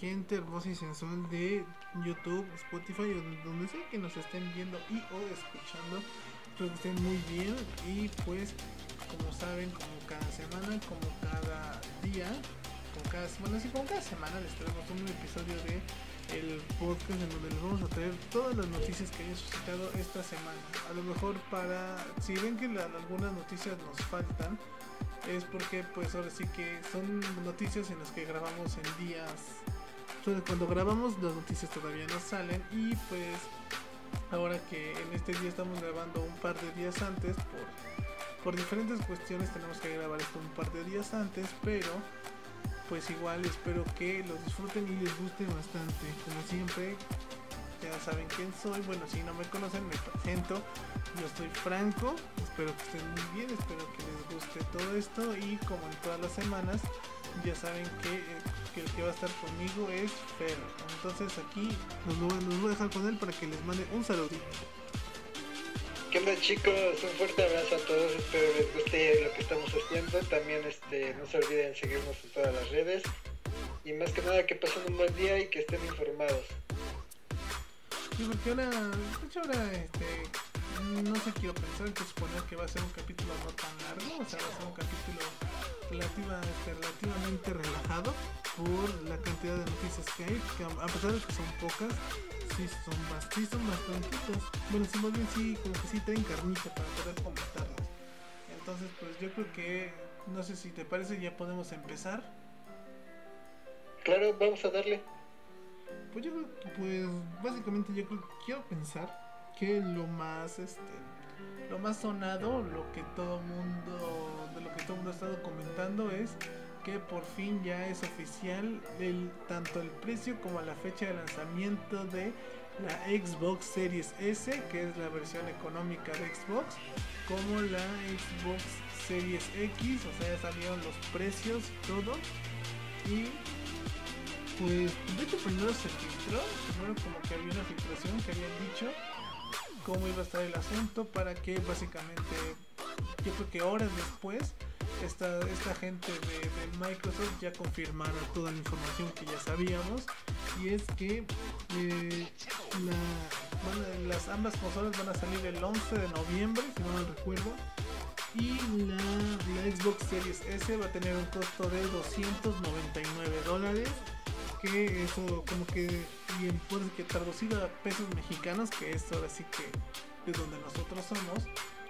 gente hermosa y sensual de YouTube, Spotify donde sea que nos estén viendo y o escuchando. Espero que estén muy bien y pues como saben, como cada semana, como cada día, como cada semana, así como cada semana les traemos un episodio de el podcast en donde les vamos a traer todas las noticias que hayan suscitado esta semana. A lo mejor para, si ven que algunas noticias nos faltan, es porque pues ahora sí que son noticias en las que grabamos en días. Cuando grabamos las noticias todavía no salen y pues ahora que en este día estamos grabando un par de días antes por, por diferentes cuestiones tenemos que grabar esto un par de días antes, pero pues igual espero que los disfruten y les guste bastante. Como siempre, ya saben quién soy. Bueno, si no me conocen, me presento. Yo soy Franco. Espero que estén muy bien. Espero que les guste todo esto. Y como en todas las semanas, ya saben que, eh, el que va a estar conmigo es Fer. Entonces aquí los voy a dejar con él para que les mande un saludito. ¿Qué onda chicos? Un fuerte abrazo a todos, espero les guste lo que estamos haciendo. También este, no se olviden seguirnos en todas las redes. Y más que nada que pasen un buen día y que estén informados. Sí, porque ahora, de hecho ahora, este, no sé, quiero pensar que suponer que va a ser un capítulo no tan largo, o sea, va a ser un capítulo este, relativamente relajado por la cantidad de noticias que hay, que a pesar de que son pocas, sí son, sí son bastantitas. Bueno, si más bien sí, como que sí traen carnita para poder comentarlas. Entonces, pues yo creo que, no sé si te parece, ya podemos empezar. Claro, vamos a darle. Pues yo pues básicamente yo creo, quiero pensar que lo más, este, lo más sonado, lo que todo mundo, de lo que todo mundo ha estado comentando es que por fin ya es oficial el, tanto el precio como la fecha de lanzamiento de la Xbox Series S, que es la versión económica de Xbox, como la Xbox Series X, o sea, ya salieron los precios todo. Pues de hecho primero se filtró, primero como que había una filtración que habían dicho cómo iba a estar el asunto para que básicamente yo creo que horas después esta, esta gente de, Microsoft ya confirmara toda la información que ya sabíamos. Y es que eh, las ambas consolas van a salir el 11 de noviembre si no mal recuerdo. Y la Xbox Series S va a tener un costo de 299 dólares que eso como que bien puede que traducido a pesos mexicanos, que es ahora sí que es donde nosotros somos,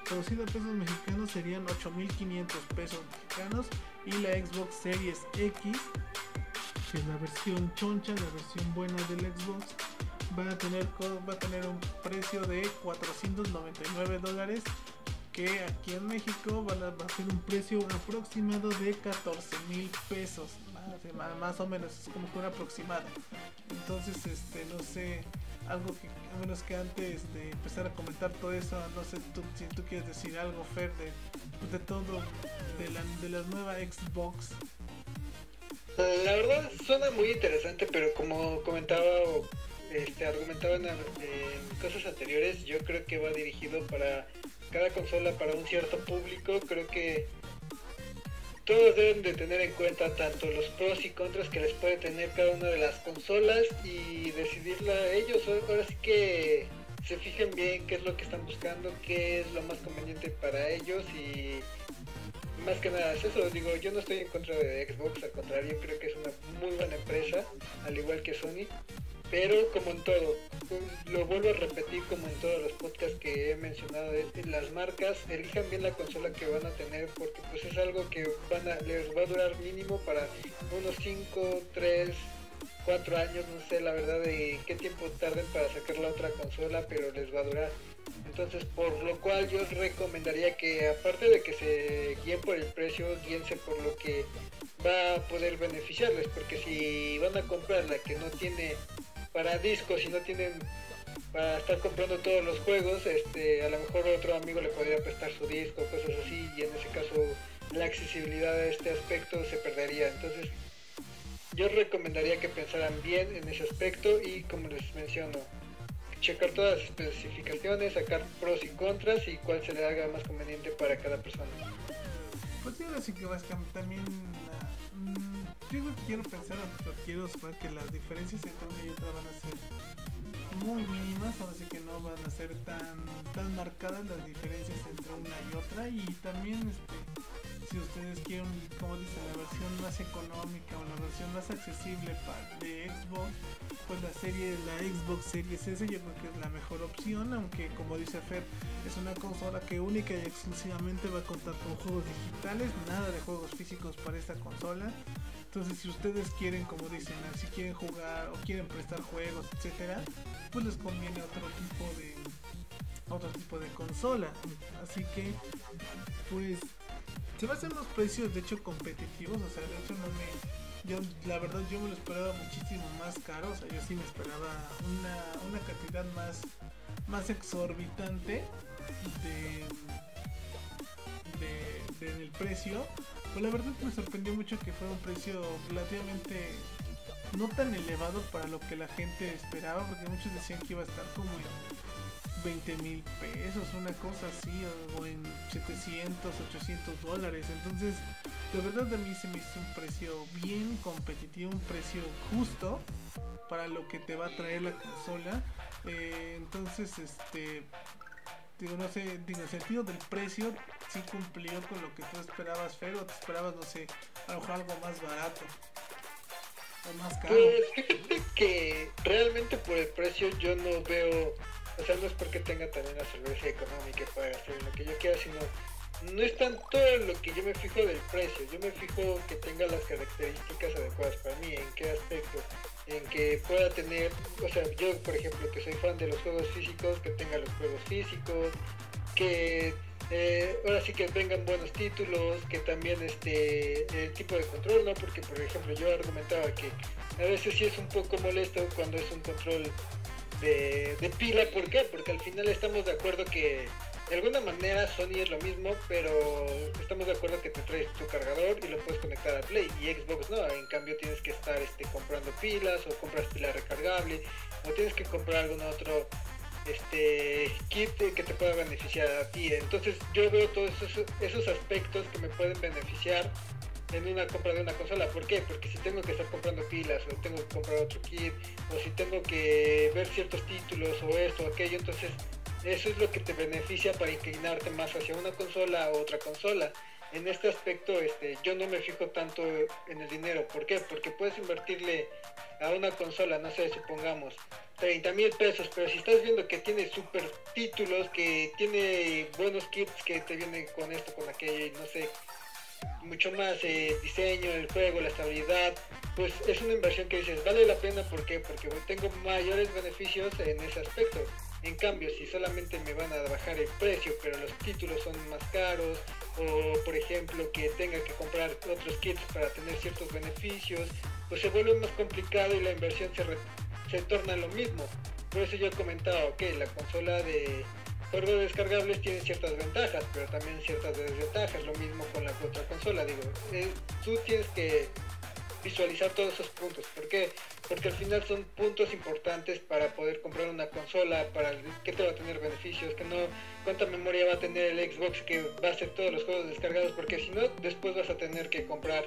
traducido a pesos mexicanos serían 8.500 pesos mexicanos y la Xbox Series X, que es la versión choncha, la versión buena del Xbox, va a tener, va a tener un precio de 499 dólares que aquí en México va a ser un precio aproximado de 14 mil pesos más, o menos, es como que un aproximado. Entonces, este, no sé, algo que, menos que antes de empezar a comentar todo eso, no sé tú, si tú quieres decir algo, Fer, de, de todo, de la, de la nueva Xbox. La verdad suena muy interesante, pero como comentaba este, argumentaba en, en, cosas anteriores, yo creo que va dirigido para cada consola, para un cierto público. Creo que todos deben de tener en cuenta tanto los pros y contras que les puede tener cada una de las consolas y decidirla ellos. Ahora sí que se fijen bien qué es lo que están buscando, qué es lo más conveniente para ellos y más que nada es eso. Digo, yo no estoy en contra de Xbox, al contrario, creo que es una muy buena empresa, al igual que Sony. Pero como en todo, lo vuelvo a repetir como en todos los podcasts que he mencionado, las marcas elijan bien la consola que van a tener porque pues es algo que van a, les va a durar mínimo para unos 5, 3, 4 años, no sé la verdad de qué tiempo tarden para sacar la otra consola, pero les va a durar. Entonces, por lo cual yo recomendaría que aparte de que se guíen por el precio, guíense por lo que va a poder beneficiarles, porque si van a comprar la que no tiene para discos si no tienen para estar comprando todos los juegos, este, a lo mejor otro amigo le podría prestar su disco, cosas así, y en ese caso la accesibilidad de este aspecto se perdería. Entonces, yo recomendaría que pensaran bien en ese aspecto y como les menciono, checar todas las especificaciones, sacar pros y contras y cuál se le haga más conveniente para cada persona. Pues así que también yo quiero pensar, pero quiero saber que las diferencias entre una y otra van a ser muy mínimas, ahora sí que no van a ser tan, tan marcadas las diferencias entre una y otra y también este, si ustedes quieren, como dice, la versión más económica o la versión más accesible para, de Xbox, pues la serie, la Xbox Series S yo creo que es la mejor opción, aunque como dice Fer, es una consola que única y exclusivamente va a contar con juegos digitales, nada de juegos físicos para esta consola. Entonces si ustedes quieren, como dicen, si quieren jugar o quieren prestar juegos, etcétera, pues les conviene otro tipo de otro tipo de consola. Así que pues se va a hacer unos precios de hecho competitivos, o sea, de hecho no me yo la verdad yo me lo esperaba muchísimo más caro, o sea, yo sí me esperaba una, una cantidad más, más exorbitante de, de, del precio. Pues la verdad me sorprendió mucho que fuera un precio relativamente no tan elevado para lo que la gente esperaba, porque muchos decían que iba a estar como en 20 mil pesos, una cosa así, o en 700, 800 dólares. Entonces, de verdad a mí se me hizo un precio bien competitivo, un precio justo para lo que te va a traer la consola. Eh, entonces, este, digo, no sé, digo, el sentido del precio sí cumplió con lo que tú esperabas, pero te esperabas, no sé, a lo mejor algo más barato. O más caro. Pues fíjate que realmente por el precio yo no veo, o sea, no es porque tenga también la cerveza económica para hacer lo que yo quiera, sino no es tanto lo que yo me fijo del precio, yo me fijo que tenga las características adecuadas para mí, en qué aspecto, en que pueda tener, o sea, yo por ejemplo que soy fan de los juegos físicos, que tenga los juegos físicos, que eh, ahora sí que vengan buenos títulos, que también este el tipo de control, ¿no? Porque por ejemplo yo argumentaba que a veces sí es un poco molesto cuando es un control de, de pila, ¿por qué? Porque al final estamos de acuerdo que de alguna manera Sony es lo mismo, pero estamos de acuerdo que te traes tu cargador y lo puedes conectar a Play y Xbox no, en cambio tienes que estar este, comprando pilas o compras pila recargable o tienes que comprar algún otro este kit que te pueda beneficiar a ti. Entonces yo veo todos esos, esos aspectos que me pueden beneficiar en una compra de una consola. ¿Por qué? Porque si tengo que estar comprando pilas o tengo que comprar otro kit o si tengo que ver ciertos títulos o esto o aquello, entonces eso es lo que te beneficia para inclinarte más hacia una consola o otra consola. En este aspecto, este, yo no me fijo tanto en el dinero. ¿Por qué? Porque puedes invertirle a una consola, no sé, supongamos, 30 mil pesos, pero si estás viendo que tiene super títulos, que tiene buenos kits que te vienen con esto, con aquello, no sé, mucho más eh, diseño, el juego, la estabilidad, pues es una inversión que dices, vale la pena, ¿por qué? Porque tengo mayores beneficios en ese aspecto. En cambio, si solamente me van a bajar el precio, pero los títulos son más caros, o por ejemplo que tenga que comprar otros kits para tener ciertos beneficios, pues se vuelve más complicado y la inversión se, se torna lo mismo. Por eso yo he comentado que la consola de juegos descargables tiene ciertas ventajas, pero también ciertas desventajas. Lo mismo con la otra consola. Digo, eh, tú tienes que visualizar todos esos puntos. ¿Por qué? Porque al final son puntos importantes para poder comprar una consola, para que te va a tener beneficios, que no, cuánta memoria va a tener el Xbox que va a hacer todos los juegos descargados, porque si no, después vas a tener que comprar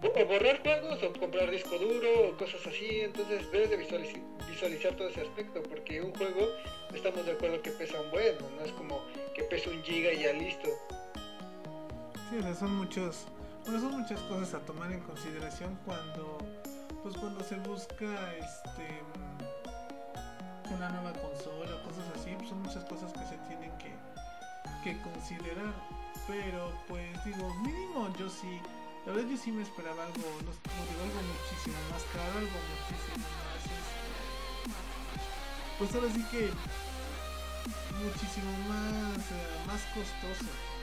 o borrar juegos o comprar disco duro o cosas así, entonces debes de visualizar, todo ese aspecto, porque un juego estamos de acuerdo que pesa un bueno, no es como que pesa un giga y ya listo. Sí, son muchos bueno, son muchas cosas a tomar en consideración cuando pues cuando se busca este una nueva consola o cosas así, pues son muchas cosas que se tienen que, que considerar. Pero pues digo, mínimo yo sí, la verdad yo sí me esperaba algo, algo muchísimo más caro, algo muchísimo más este, pues ahora sí que muchísimo más, eh, más costoso.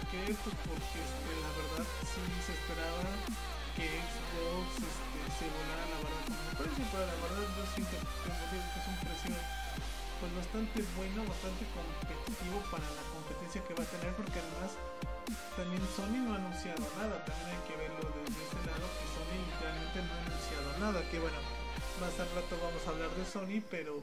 ¿Por qué? Pues porque este, la verdad sí se esperaba que Xbox este, se volara la verdad con el precio, pero la verdad yo siento que es un precio pues bastante bueno, bastante competitivo para la competencia que va a tener porque además también Sony no ha anunciado nada, también hay que verlo desde ese lado que Sony literalmente no ha anunciado nada, que bueno, más al rato vamos a hablar de Sony, pero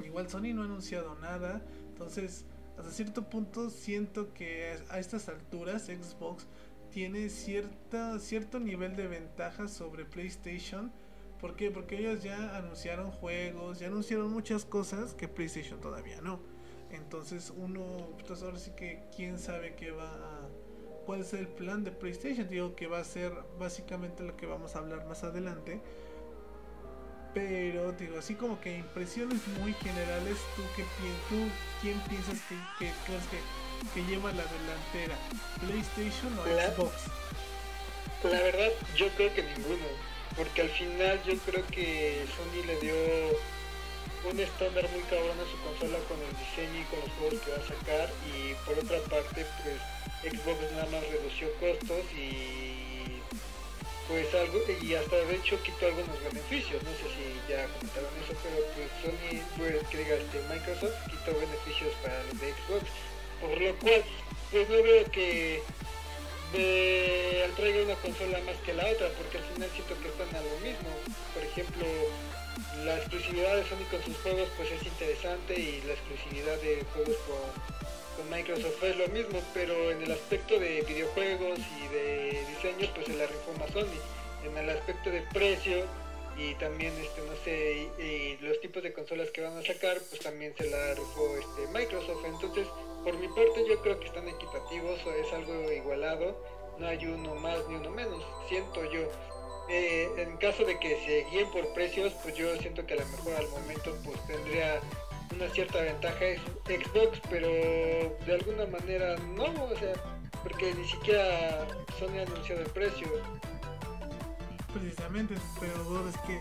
igual Sony no ha anunciado nada, entonces hasta cierto punto siento que a estas alturas Xbox tiene cierta, cierto nivel de ventaja sobre PlayStation. ¿Por qué? Porque ellos ya anunciaron juegos, ya anunciaron muchas cosas que PlayStation todavía no. Entonces uno, pues ahora sí que quién sabe qué va a, cuál es el plan de PlayStation. Digo que va a ser básicamente lo que vamos a hablar más adelante. Pero digo, así como que impresiones muy generales, ¿tú, qué, tú quién piensas que, que, que, que lleva la delantera? ¿PlayStation o Xbox? La verdad, yo creo que ninguno. Porque al final yo creo que Sony le dio un estándar muy cabrón a su consola con el diseño y con los juegos que va a sacar y por otra parte pues Xbox nada más redució costos y pues algo y hasta de hecho quitó algunos beneficios no sé si ya comentaron eso pero pues Sony pues que diga este Microsoft quitó beneficios para los de Xbox por lo cual pues no veo que de, traiga una consola más que la otra porque al final siento que están a lo mismo. Por ejemplo la exclusividad de Sony con sus juegos pues es interesante y la exclusividad de juegos con, Microsoft es lo mismo, pero en el aspecto de videojuegos y de diseño pues se la rifó más Sony. En el aspecto de precio y también este no sé y, los tipos de consolas que van a sacar pues también se la rifó este Microsoft. Entonces por mi parte yo creo que están equitativos o es algo igualado. No hay uno más ni uno menos, siento yo. Eh, en caso de que se guíen por precios, pues yo siento que a lo mejor al momento pues tendría una cierta ventaja Xbox, pero de alguna manera no, o sea, porque ni siquiera Sony ha anunciado el precio. Precisamente, pero es que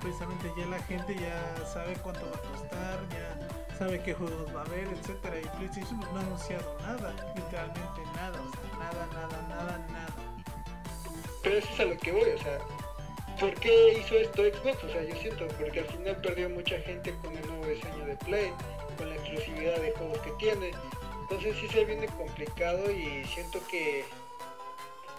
precisamente ya la gente ya sabe cuánto va a costar, ya sabe qué juegos va a haber, etcétera, y PlayStation no ha anunciado nada, literalmente nada, o sea, nada, nada, nada, nada. Pero eso es a lo que voy, o sea, ¿por qué hizo esto Xbox? O sea, yo siento, porque al final perdió mucha gente con el diseño de Play, con la exclusividad de juegos que tiene. Entonces sí se viene complicado y siento que,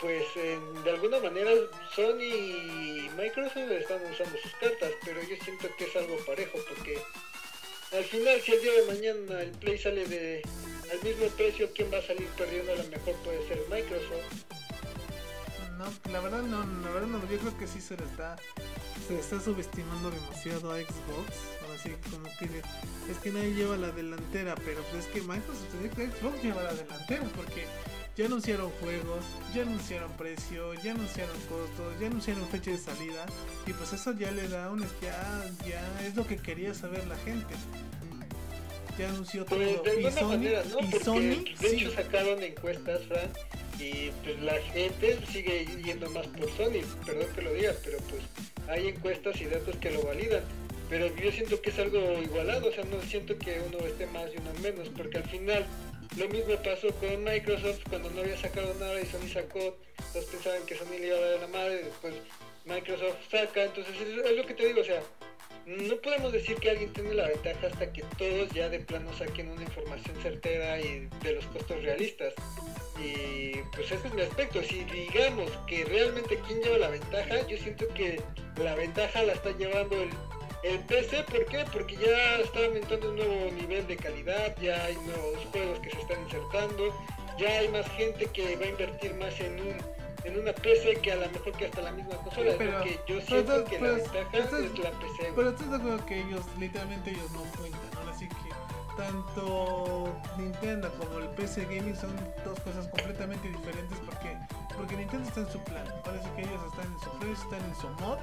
pues de alguna manera Sony y Microsoft están usando sus cartas, pero yo siento que es algo parejo, porque al final si el día de mañana el Play sale de al mismo precio, ¿quién va a salir perdiendo? A lo mejor puede ser Microsoft no, la verdad no, la verdad no, yo creo que sí se le está, se está subestimando demasiado a Xbox. Como que es que nadie lleva la delantera, pero pues es que Microsoft que Xbox lleva la delantera porque ya anunciaron juegos, ya anunciaron precio, ya anunciaron costos, ya anunciaron fecha de salida y pues eso ya le da un ya, ya es lo que quería saber la gente ya anunció pues, todo. de alguna manera, de hecho sacaron encuestas, Fran, y pues la gente sigue yendo más por Sony, perdón que lo diga, pero pues hay encuestas y datos que lo validan. Pero yo siento que es algo igualado, o sea, no siento que uno esté más y uno menos, porque al final lo mismo pasó con Microsoft cuando no había sacado nada y Sony sacó, todos pensaban que Sony le iba a dar la madre, después Microsoft saca, entonces es lo que te digo, o sea, no podemos decir que alguien tiene la ventaja hasta que todos ya de plano saquen una información certera y de los costos realistas. Y pues ese es mi aspecto. Si digamos que realmente quién lleva la ventaja, yo siento que la ventaja la está llevando el, el PC. ¿Por qué? Porque ya está aumentando un nuevo nivel de calidad, ya hay nuevos juegos que se están insertando, ya hay más gente que va a invertir más en un en una PC que a lo mejor que hasta la misma consola. pero, porque yo siento que la ventaja es la PC. Pero estoy de acuerdo que ellos, literalmente ellos no cuentan, ¿no? Así que tanto Nintendo como el PC Gaming son dos cosas completamente diferentes porque porque Nintendo está en su plan, parece que ellos están en su plan, están en su mod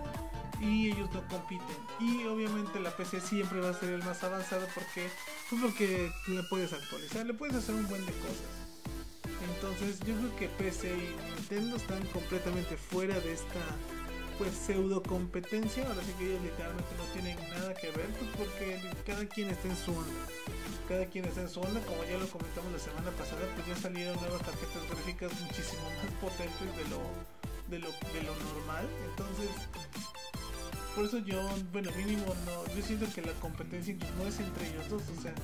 y ellos no compiten. Y obviamente la PC siempre va a ser el más avanzado porque pues porque le puedes actualizar, le puedes hacer un buen de cosas. Entonces yo creo que PC y Nintendo están completamente fuera de esta pues pseudo competencia. Ahora sí que ellos literalmente no tienen nada que ver pues porque cada quien está en su onda. Cada quien está en su onda, como ya lo comentamos la semana pasada, pues ya salieron nuevas tarjetas gráficas muchísimo más potentes de lo, de lo, de lo normal. Entonces, por eso yo, bueno, mínimo no, yo siento que la competencia no es entre ellos dos, o sea,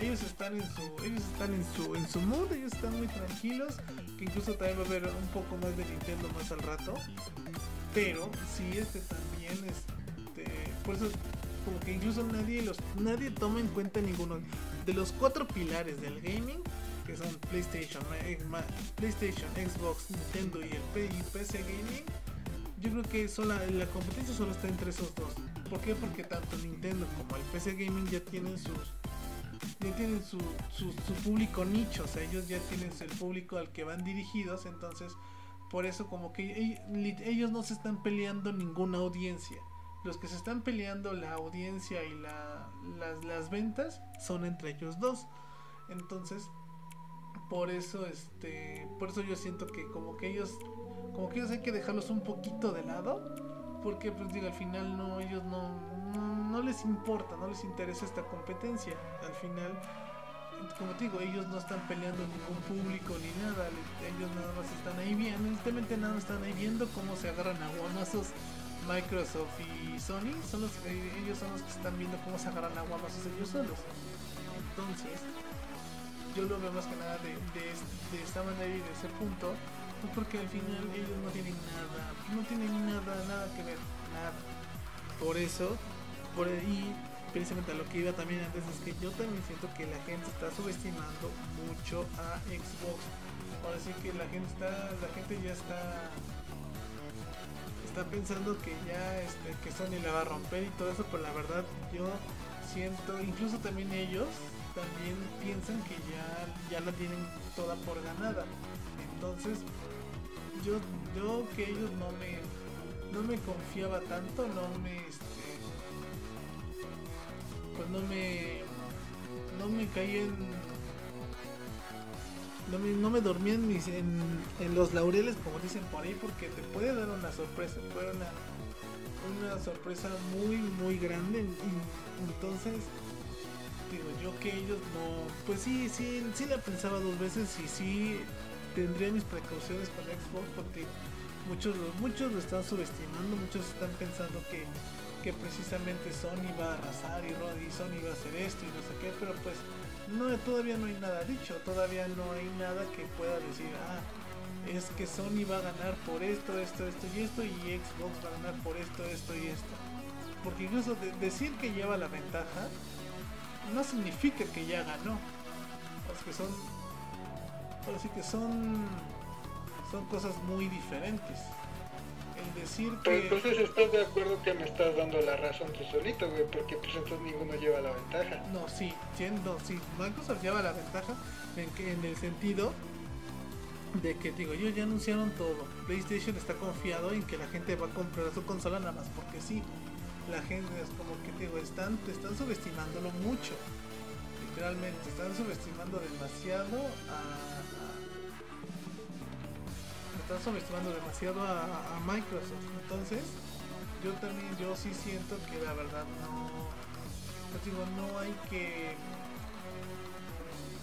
ellos están en su ellos están en su en su mood ellos están muy tranquilos que incluso también va a haber un poco más de Nintendo más al rato pero sí este también este por eso como que incluso nadie los nadie toma en cuenta ninguno de los cuatro pilares del gaming que son PlayStation, PlayStation, Xbox, Nintendo y el PC Gaming, yo creo que sola, la competencia solo está entre esos dos. ¿Por qué? Porque tanto Nintendo como el PC Gaming ya tienen sus ya tienen su, su, público nicho, o sea, ellos ya tienen el público al que van dirigidos, entonces por eso como que ellos no se están peleando ninguna audiencia. Los que se están peleando la audiencia y la, las, las ventas son entre ellos dos. Entonces, por eso este por eso yo siento que como que ellos como que ellos hay que dejarlos un poquito de lado porque pues digo al final no ellos no, no, les importa no les interesa esta competencia. Al final como te digo ellos no están peleando ningún público ni nada ellos nada más están ahí viendo nada más están ahí viendo cómo se agarran a guamazos Microsoft y Sony son los ellos son los que están viendo cómo se agarran a guamazos ellos solos. Entonces yo lo veo más que nada de, de esta manera y de ese punto pues porque al final ellos no tienen nada, no tienen nada, nada que ver, nada. Por eso, por ahí, precisamente a lo que iba también antes, es que yo también siento que la gente está subestimando mucho a Xbox. Ahora sí que la gente está, la gente ya está está pensando que ya este, que Sony la va a romper y todo eso, pero la verdad yo siento, incluso también ellos también piensan que ya, ya la tienen toda por ganada. Entonces, yo, yo que ellos no me, no me confiaba tanto, no me, este, pues no me, no me caí en, no me, no me en, mis, en, en, los laureles, como dicen por ahí, porque te puede dar una sorpresa, puede una, una sorpresa muy, muy grande. Entonces, digo yo que ellos no, pues sí, sí, sí la pensaba dos veces y sí tendría mis precauciones con Xbox porque muchos, muchos lo están subestimando, muchos están pensando que, que precisamente Sony va a arrasar y, y Sony va a hacer esto y no sé qué, pero pues no, todavía no hay nada dicho, todavía no hay nada que pueda decir, ah, es que Sony va a ganar por esto, esto, esto y esto, y Xbox va a ganar por esto, esto y esto. Porque incluso decir que lleva la ventaja no significa que ya ganó. Los que son así que son son cosas muy diferentes. El decir que... Pues entonces estás de acuerdo que me estás dando la razón tú solito, güey, porque pues entonces ninguno lleva la ventaja. No, sí, siendo, sí, Microsoft lleva la ventaja en, que, en el sentido de que digo, ellos ya anunciaron todo. PlayStation está confiado en que la gente va a comprar su consola nada más porque sí. La gente es como que digo, están, te están subestimándolo mucho. Literalmente, están subestimando demasiado a están subestimando demasiado a, Microsoft. Entonces, yo también, yo sí siento que la verdad no, pues digo, no hay que,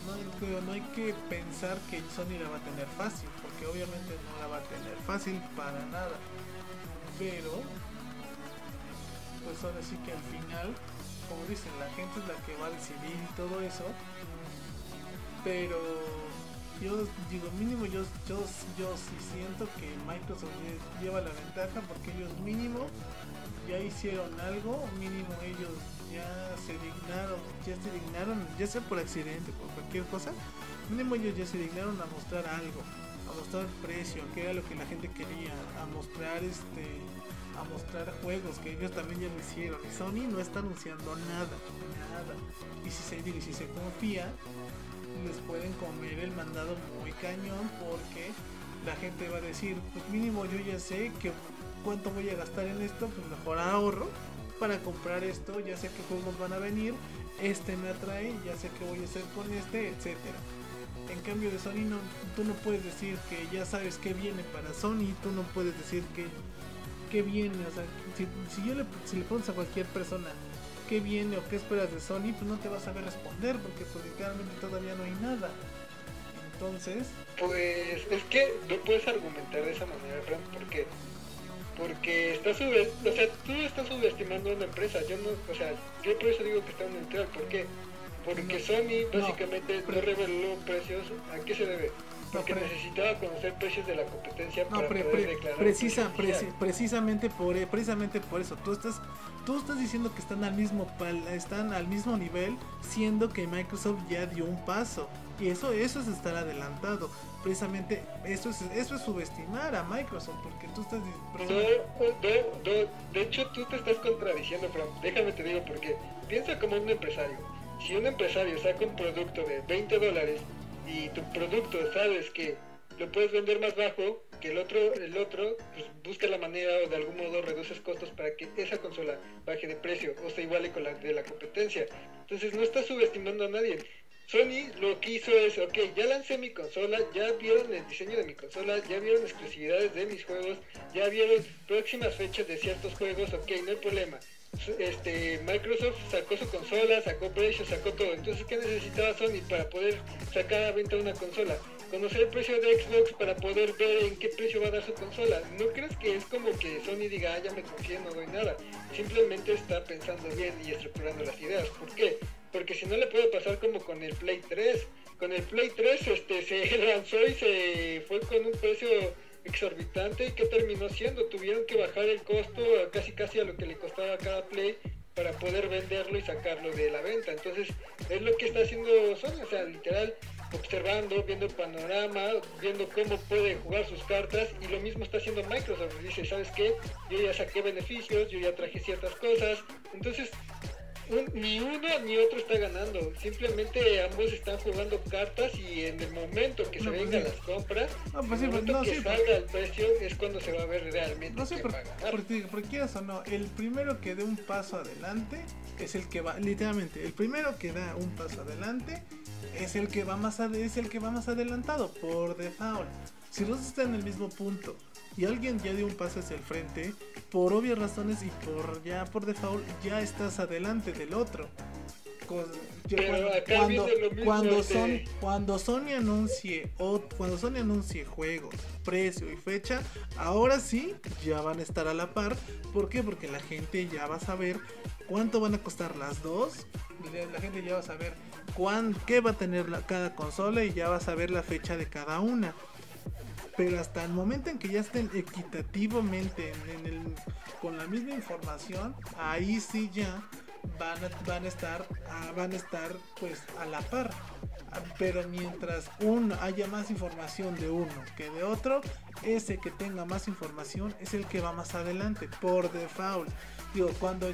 no, no hay que pensar que Sony la va a tener fácil, porque obviamente no la va a tener fácil para nada. Pero, pues ahora sí que al final, como dicen, la gente es la que va a decidir y todo eso. Pero yo digo mínimo yo yo yo sí siento que Microsoft lleva la ventaja porque ellos mínimo ya hicieron algo mínimo ellos ya se dignaron ya se dignaron ya sea por accidente por cualquier cosa mínimo ellos ya se dignaron a mostrar algo a mostrar precio que era lo que la gente quería a mostrar este a mostrar juegos que ellos también ya lo hicieron. Y Sony no está anunciando nada nada. Y si se y si se confía les pueden comer el mandado muy cañón porque la gente va a decir, pues mínimo yo ya sé que cuánto voy a gastar en esto, pues mejor ahorro para comprar esto, ya sé qué juegos van a venir, este me atrae, ya sé qué voy a hacer con este, etcétera. En cambio de Sony no, tú no puedes decir que ya sabes qué viene para Sony, tú no puedes decir que, qué viene, o sea, si, si yo le, si le preguntas a cualquier persona, qué viene o qué esperas de Sony, pues no te vas a ver responder porque pues literalmente todavía no hay nada. Entonces... Pues es que no puedes argumentar de esa manera, Frank, porque porque estás o sea, tú estás subestimando a una empresa, yo no, o sea, yo por eso digo que está neutral, ¿por qué? Porque Sony básicamente no, reveló precios, ¿a qué se debe? porque necesitaba conocer precios de la competencia para poder declarar precisa, precisamente por e, precisamente por eso tú estás tú estás diciendo que están al mismo están al mismo nivel siendo que Microsoft ya dio un paso. Y eso eso es estar adelantado. Precisamente eso es eso es subestimar a Microsoft porque tú estás de hecho tú te estás contradiciendo pero déjame te digo porque piensa como un empresario. Si un empresario saca un producto de 20 dólares y tu producto sabes que lo puedes vender más bajo el otro, el otro pues busca la manera o de algún modo reduces costos para que esa consola baje de precio o se iguale con la de la competencia. Entonces no estás subestimando a nadie. Sony lo que hizo es, ok, ya lancé mi consola, ya vieron el diseño de mi consola, ya vieron exclusividades de mis juegos, ya vieron próximas fechas de ciertos juegos, ok, no hay problema este Microsoft sacó su consola, sacó precios, sacó todo. Entonces, ¿qué necesitaba Sony para poder sacar a venta una consola? Conocer el precio de Xbox para poder ver en qué precio va a dar su consola. ¿No crees que es como que Sony diga, ah, ya me confié, no doy nada? Simplemente está pensando bien y estructurando las ideas. ¿Por qué? Porque si no le puede pasar como con el Play 3. Con el Play 3 este, se lanzó y se fue con un precio exorbitante y que terminó siendo tuvieron que bajar el costo casi casi a lo que le costaba cada play para poder venderlo y sacarlo de la venta entonces es lo que está haciendo Sony o sea literal observando viendo el panorama viendo cómo puede jugar sus cartas y lo mismo está haciendo Microsoft dice sabes qué yo ya saqué beneficios yo ya traje ciertas cosas entonces ni uno ni otro está ganando. Simplemente ambos están jugando cartas y en el momento que se pues vengan las compras, no, pues el momento que salga el precio es cuando se va a ver realmente. No sé por, porque, porque o no, el primero que dé un paso adelante es el que va, literalmente, el primero que da un paso adelante es el que va más, es el que va más adelantado por default. Si los están en el mismo punto y alguien ya dio un paso hacia el frente, por obvias razones y por ya por default ya estás adelante del otro. cuando, cuando, son, cuando Sony anuncie o cuando Sony anuncie juego, precio y fecha, ahora sí ya van a estar a la par. ¿Por qué? Porque la gente ya va a saber cuánto van a costar las dos. La gente ya va a saber cuán, qué va a tener cada consola y ya va a saber la fecha de cada una. Pero hasta el momento en que ya estén equitativamente en, el, con la misma información, ahí sí ya van a, van a estar ah, van a estar pues a la par. Pero mientras uno haya más información de uno que de otro ese que tenga más información es el que va más adelante por default digo, cuando,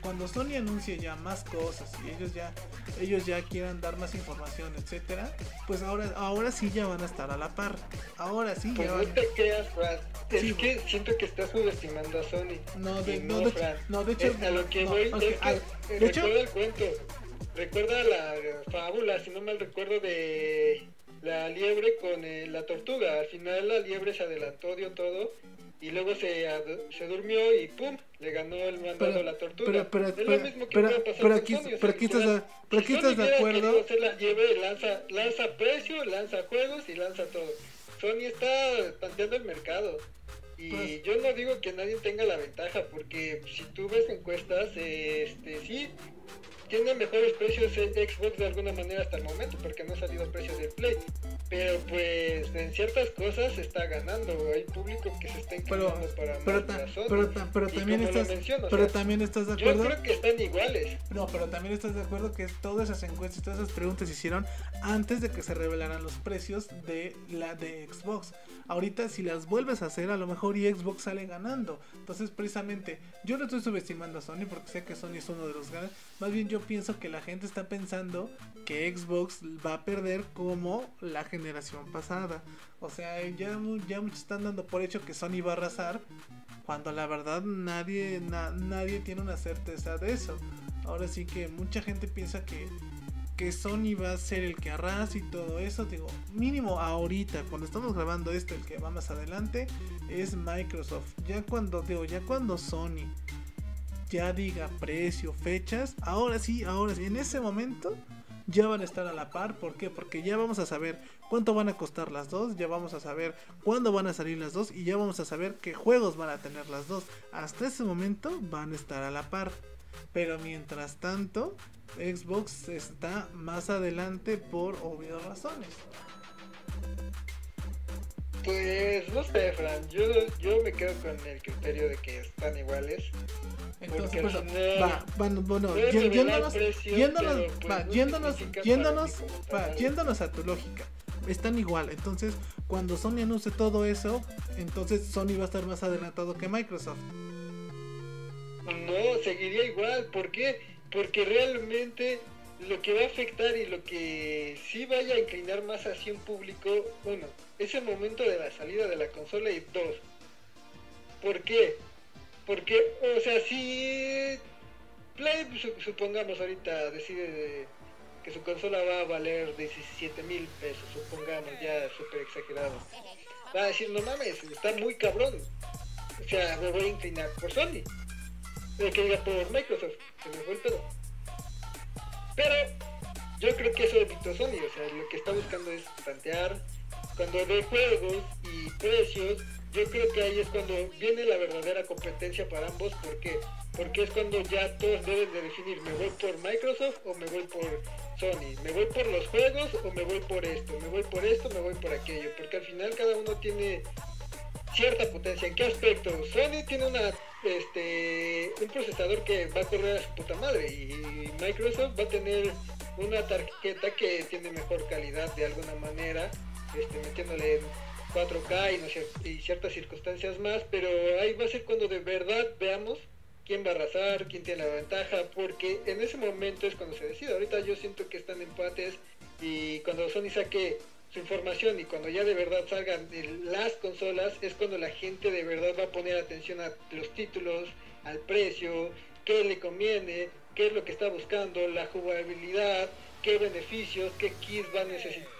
cuando Sony anuncie ya más cosas y ellos ya, ellos ya quieran dar más información, etcétera, pues ahora, ahora sí ya van a estar a la par. Ahora sí pues ya no te creas, Fran. Es que siento que estás subestimando a Sony. No, de, no, de, no, de hecho, a lo que voy es que recuerda el cuento. Recuerda la fábula, si no mal recuerdo, de la liebre con eh, la tortuga. Al final la liebre se adelantó, dio todo y luego se, se durmió y ¡pum! le ganó el mandado a la tortuga. Pero, es lo mismo que puede pasar pero aquí, pero aquí estás, pero aquí estás de acuerdo. Hacer la lleve, lanza, lanza precio, lanza juegos y lanza todo. Sony está tanteando el mercado. Y pues yo no digo que nadie tenga la ventaja, porque si tú ves encuestas, este sí, tiene mejores precios en Xbox de alguna manera hasta el momento, porque no ha salido precios del Play. Pero pues en ciertas cosas está ganando, hay público que se está inclinando para pero, pero, pero, también estás, pero también estás de acuerdo. Yo creo que están iguales. No, pero también estás de acuerdo que todas esas encuestas, todas esas preguntas se hicieron antes de que se revelaran los precios de la de Xbox. Ahorita si las vuelves a hacer, a lo mejor y Xbox sale ganando. Entonces, precisamente, yo no estoy subestimando a Sony porque sé que Sony es uno de los grandes. Más bien yo pienso que la gente está pensando que Xbox va a perder como la generación pasada. O sea, ya, ya muchos están dando por hecho que Sony va a arrasar. Cuando la verdad nadie, nadie tiene una certeza de eso. Ahora sí que mucha gente piensa que que Sony va a ser el que arrasa y todo eso, digo, mínimo ahorita, cuando estamos grabando esto, el que va más adelante es Microsoft. Ya cuando, digo, ya cuando Sony ya diga precio, fechas, ahora sí, ahora sí, en ese momento ya van a estar a la par. ¿Por qué? Porque ya vamos a saber cuánto van a costar las dos, ya vamos a saber cuándo van a salir las dos y ya vamos a saber qué juegos van a tener las dos. Hasta ese momento van a estar a la par. Pero mientras tanto, Xbox está más adelante por obvias razones. Pues no sé, Fran. Yo, yo me quedo con el criterio de que están iguales. Entonces, pues, va, bueno, bueno yéndonos, yéndonos, pues, va, yéndonos, yéndonos, va, yéndonos a tu lógica. Están igual, entonces cuando Sony anuncie todo eso, entonces Sony va a estar más adelantado que Microsoft. No, seguiría igual. ¿Por qué? Porque realmente lo que va a afectar y lo que sí vaya a inclinar más hacia un público, uno, es el momento de la salida de la consola y dos, ¿por qué? Porque, o sea, si Play, supongamos ahorita, decide que su consola va a valer 17 mil pesos, supongamos, ya súper exagerado, va a decir, no mames, está muy cabrón, o sea, me voy a inclinar por Sony, que diga por Microsoft, que me fue el pedo. Pero yo creo que eso evitó Sony, o sea, lo que está buscando es plantear cuando ve juegos y precios, yo creo que ahí es cuando viene la verdadera competencia para ambos, ¿por qué? Porque es cuando ya todos deben de definir, ¿me voy por Microsoft o me voy por Sony? ¿Me voy por los juegos o me voy por esto? ¿Me voy por esto me voy por aquello? Porque al final cada uno tiene cierta potencia. ¿En qué aspecto? Sony tiene una este un procesador que va a correr a su puta madre y Microsoft va a tener una tarjeta que tiene mejor calidad de alguna manera, este, metiéndole 4K y, y ciertas circunstancias más, pero ahí va a ser cuando de verdad veamos quién va a arrasar, quién tiene la ventaja, porque en ese momento es cuando se decide. Ahorita yo siento que están empates y cuando Sony saque su información y cuando ya de verdad salgan las consolas es cuando la gente de verdad va a poner atención a los títulos, al precio, qué le conviene, qué es lo que está buscando, la jugabilidad, qué beneficios, qué kits va a necesitar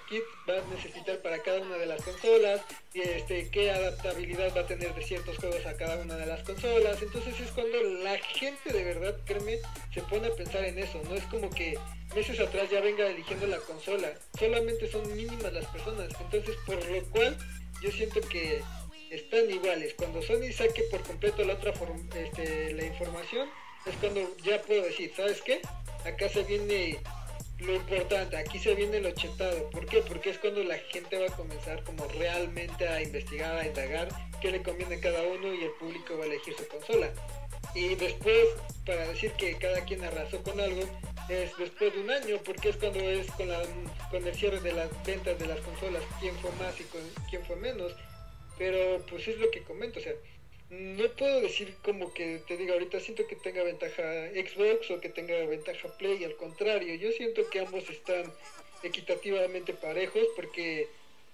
va a necesitar para cada una de las consolas y este qué adaptabilidad va a tener de ciertos juegos a cada una de las consolas. Entonces es cuando la gente de verdad créeme se pone a pensar en eso no es como que meses atrás ya venga eligiendo la consola solamente son mínimas las personas. Entonces por lo cual yo siento que están iguales. Cuando Sony saque por completo la otra este, la información es cuando ya puedo decir sabes qué acá se viene lo importante, aquí se viene el ochetado. ¿Por qué? Porque es cuando la gente va a comenzar como realmente a investigar, a indagar qué le conviene a cada uno y el público va a elegir su consola. Y después, para decir que cada quien arrasó con algo, es después de un año, porque es cuando es con, la, con el cierre de las ventas de las consolas, quién fue más y quién fue menos. Pero pues es lo que comento, o sea, no puedo decir como que te diga ahorita siento que tenga ventaja Xbox o que tenga ventaja Play, al contrario, yo siento que ambos están equitativamente parejos porque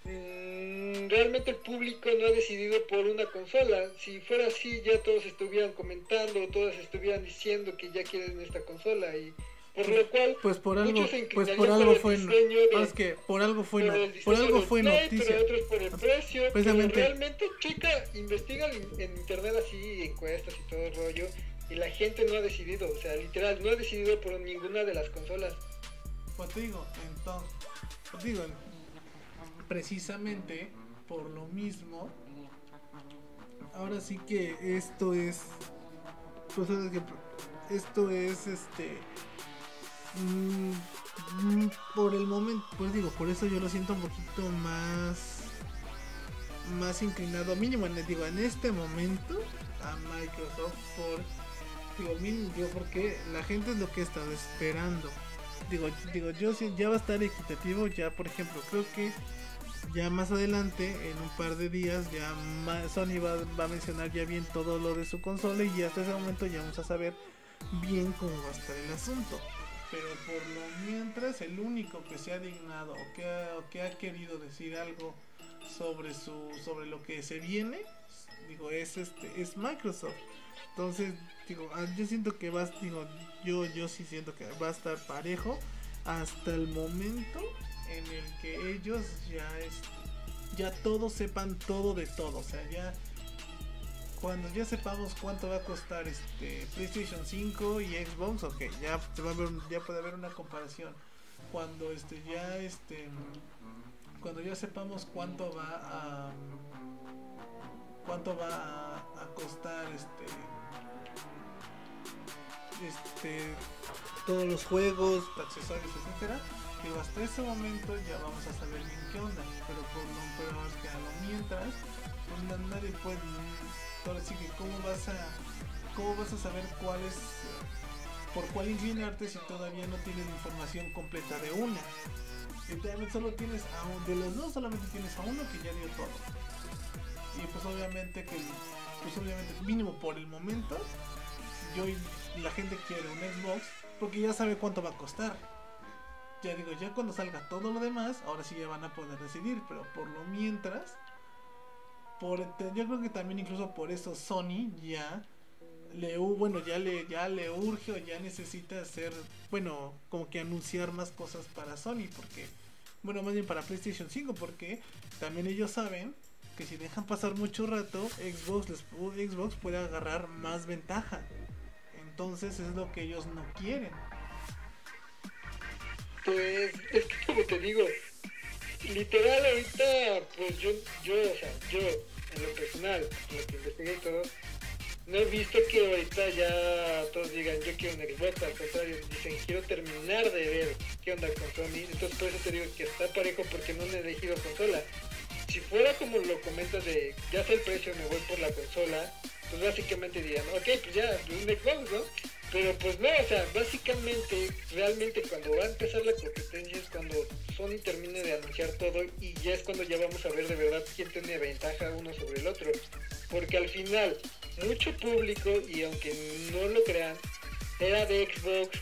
mm, realmente el público no ha decidido por una consola. Si fuera así ya todos estuvieran comentando, todos estuvieran diciendo que ya quieren esta consola y por lo cual pues por algo pues por algo fue es que por algo fue por algo fue noticia. pero otros por el precio realmente chica investiga en internet así encuestas y todo el rollo y la gente no ha decidido o sea literal no ha decidido por ninguna de las consolas. Pues te digo entonces pues digo precisamente por lo mismo ahora sí que esto es pues esto es este Mm, por el momento, pues digo, por eso yo lo siento un poquito más más inclinado, mínimo, digo, en este momento a Microsoft por digo, mínimo, porque la gente es lo que estado esperando. Digo, digo, yo ya va a estar equitativo, ya por ejemplo, creo que ya más adelante, en un par de días, ya Sony va, va, a mencionar ya bien todo lo de su consola y hasta ese momento ya vamos a saber bien cómo va a estar el asunto pero por lo mientras el único que se ha dignado o que ha, que ha querido decir algo sobre su sobre lo que se viene digo es este es Microsoft. Entonces digo ah, yo siento que va digo yo yo sí siento que va a estar parejo hasta el momento en el que ellos ya es, ya todos sepan todo de todo. O sea ya cuando ya sepamos cuánto va a costar este PlayStation 5 y Xbox, ok, ya, va a ver, ya puede haber una comparación. Cuando este ya este cuando ya sepamos cuánto va a cuánto va a, costar este este todos los juegos, accesorios, etcétera, Digo, hasta ese momento ya vamos a saber bien qué onda, pero por lo pero es que a lo mientras, nadie puede, ahora sí que cómo vas a, cómo vas a saber cuál es, por cuál inclinarte si todavía no tienes información completa de una. Literalmente solo tienes a un, de los dos solamente tienes a uno que ya dio todo. Y pues obviamente que, pues obviamente mínimo por el momento, yo la gente quiere un Xbox porque ya sabe cuánto va a costar. Ya digo, ya cuando salga todo lo demás, ahora sí ya van a poder decidir, pero por lo mientras, yo creo que también incluso por eso Sony ya le bueno ya le ya le urge o ya necesita hacer bueno como que anunciar más cosas para Sony porque bueno más bien para PlayStation 5 porque también ellos saben que si dejan pasar mucho rato Xbox les, Xbox puede agarrar más ventaja. Entonces es lo que ellos no quieren. Pues es que como te digo, literal ahorita, pues yo, yo, o sea, yo en lo personal, lo que investigué todo, no he visto que ahorita ya todos digan yo quiero un Xbox, al contrario, dicen quiero terminar de ver qué onda con Sony, entonces por eso te digo que está parejo porque no han elegido consola. Si fuera como lo comentas de ya sé el precio, me voy por la consola, pues básicamente dirían, ok, pues ya, un Xbox, ¿no? Pero pues no, o sea, básicamente, realmente cuando va a empezar la competencia es cuando Sony termine de anunciar todo y ya es cuando ya vamos a ver de verdad quién tiene ventaja uno sobre el otro. Porque al final, mucho público, y aunque no lo crean, era de Xbox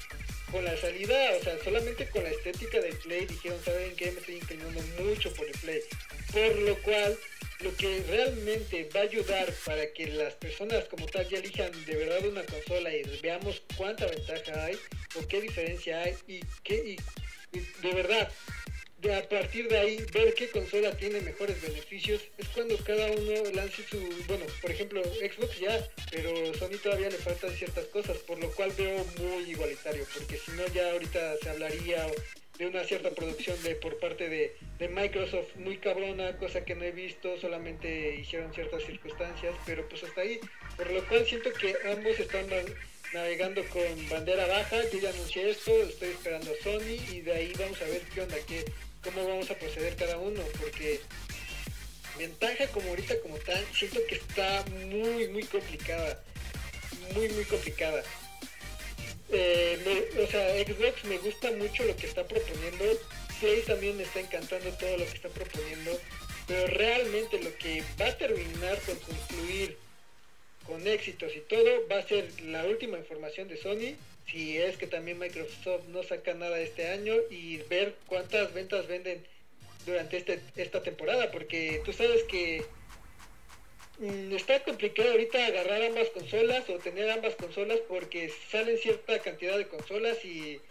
con la salida, o sea, solamente con la estética del Play dijeron, ¿saben qué? Me estoy inclinando mucho por el Play. Por lo cual, lo que realmente va a ayudar para que las personas como tal ya elijan de verdad una consola y veamos cuánta ventaja hay o qué diferencia hay y qué y, de verdad de a partir de ahí ver qué consola tiene mejores beneficios. Es cuando cada uno lance su bueno por ejemplo Xbox ya pero Sony todavía le faltan ciertas cosas por lo cual veo muy igualitario porque si no ya ahorita se hablaría de una cierta producción de por parte de, de Microsoft muy cabrona cosa que no he visto solamente hicieron ciertas circunstancias pero pues hasta ahí. Por lo cual siento que ambos están na- navegando con bandera baja. Yo ya anuncié esto estoy esperando a Sony y de ahí vamos a ver qué onda qué cómo vamos a proceder cada uno, porque ventaja como ahorita como tal, siento que está muy, muy complicada, muy, muy complicada. Eh, o sea, Xbox me gusta mucho lo que está proponiendo, Play también me está encantando todo lo que está proponiendo, pero realmente lo que va a terminar con concluir con éxitos y todo va a ser la última información de Sony si es que también Microsoft no saca nada este año y ver cuántas ventas venden durante este, esta temporada porque tú sabes que mm, está complicado ahorita agarrar ambas consolas o tener ambas consolas porque salen cierta cantidad de consolas y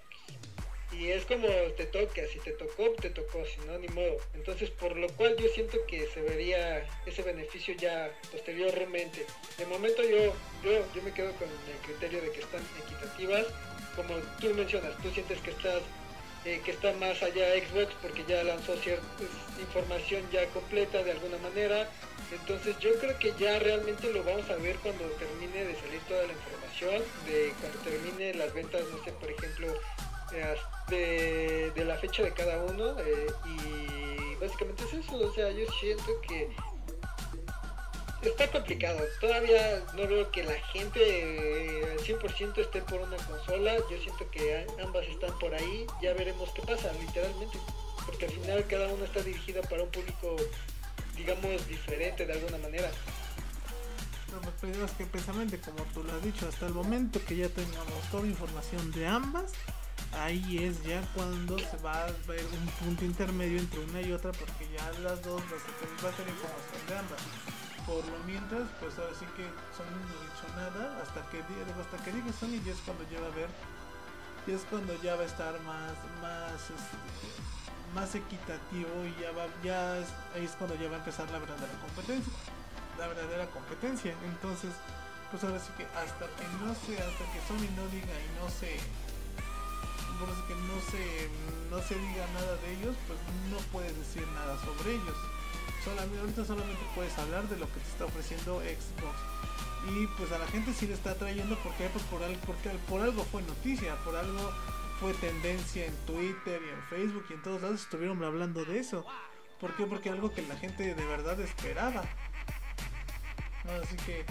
y es como te toca, si te tocó, te tocó, si no, ni modo. Entonces, por lo cual yo siento que se vería ese beneficio ya posteriormente. De momento yo, yo, yo me quedo con el criterio de que están equitativas. Como tú mencionas, tú sientes que estás eh, que está más allá Xbox porque ya lanzó cierta información ya completa de alguna manera. Entonces yo creo que ya realmente lo vamos a ver cuando termine de salir toda la información, de cuando termine las ventas, no sé, por ejemplo, de, de la fecha de cada uno eh, y básicamente es eso, o sea, yo siento que está complicado, todavía no veo que la gente eh, al 100% esté por una consola, yo siento que ambas están por ahí, ya veremos qué pasa, literalmente, porque al final cada una está dirigida para un público, digamos, diferente de alguna manera. Pero pues, pues, es que precisamente como tú lo has dicho, hasta el momento que ya tengamos toda información de ambas, ahí es ya cuando se va a ver un punto intermedio entre una y otra, porque ya las dos a ser, va a ser información de ambas. Por lo mientras, pues ahora sí que Sony no ha dicho nada, hasta que diga, hasta que diga Sony ya es cuando ya va a ver, ya es cuando ya va a estar más, más, este, más equitativo y ya va, ya es, ahí es cuando ya va a empezar la verdadera competencia la verdadera competencia. Entonces, pues ahora sí que hasta que no se, hasta que Sony no diga y no se, bueno, así que no se, no se diga nada de ellos, pues no puedes decir nada sobre ellos. Solamente, ahorita solamente puedes hablar de lo que te está ofreciendo Xbox. Y pues a la gente sí le está trayendo porque pues por algo, porque por algo fue noticia, por algo fue tendencia en Twitter y en Facebook y en todos lados estuvieron hablando de eso. ¿Por qué? Porque algo que la gente de verdad esperaba. Así que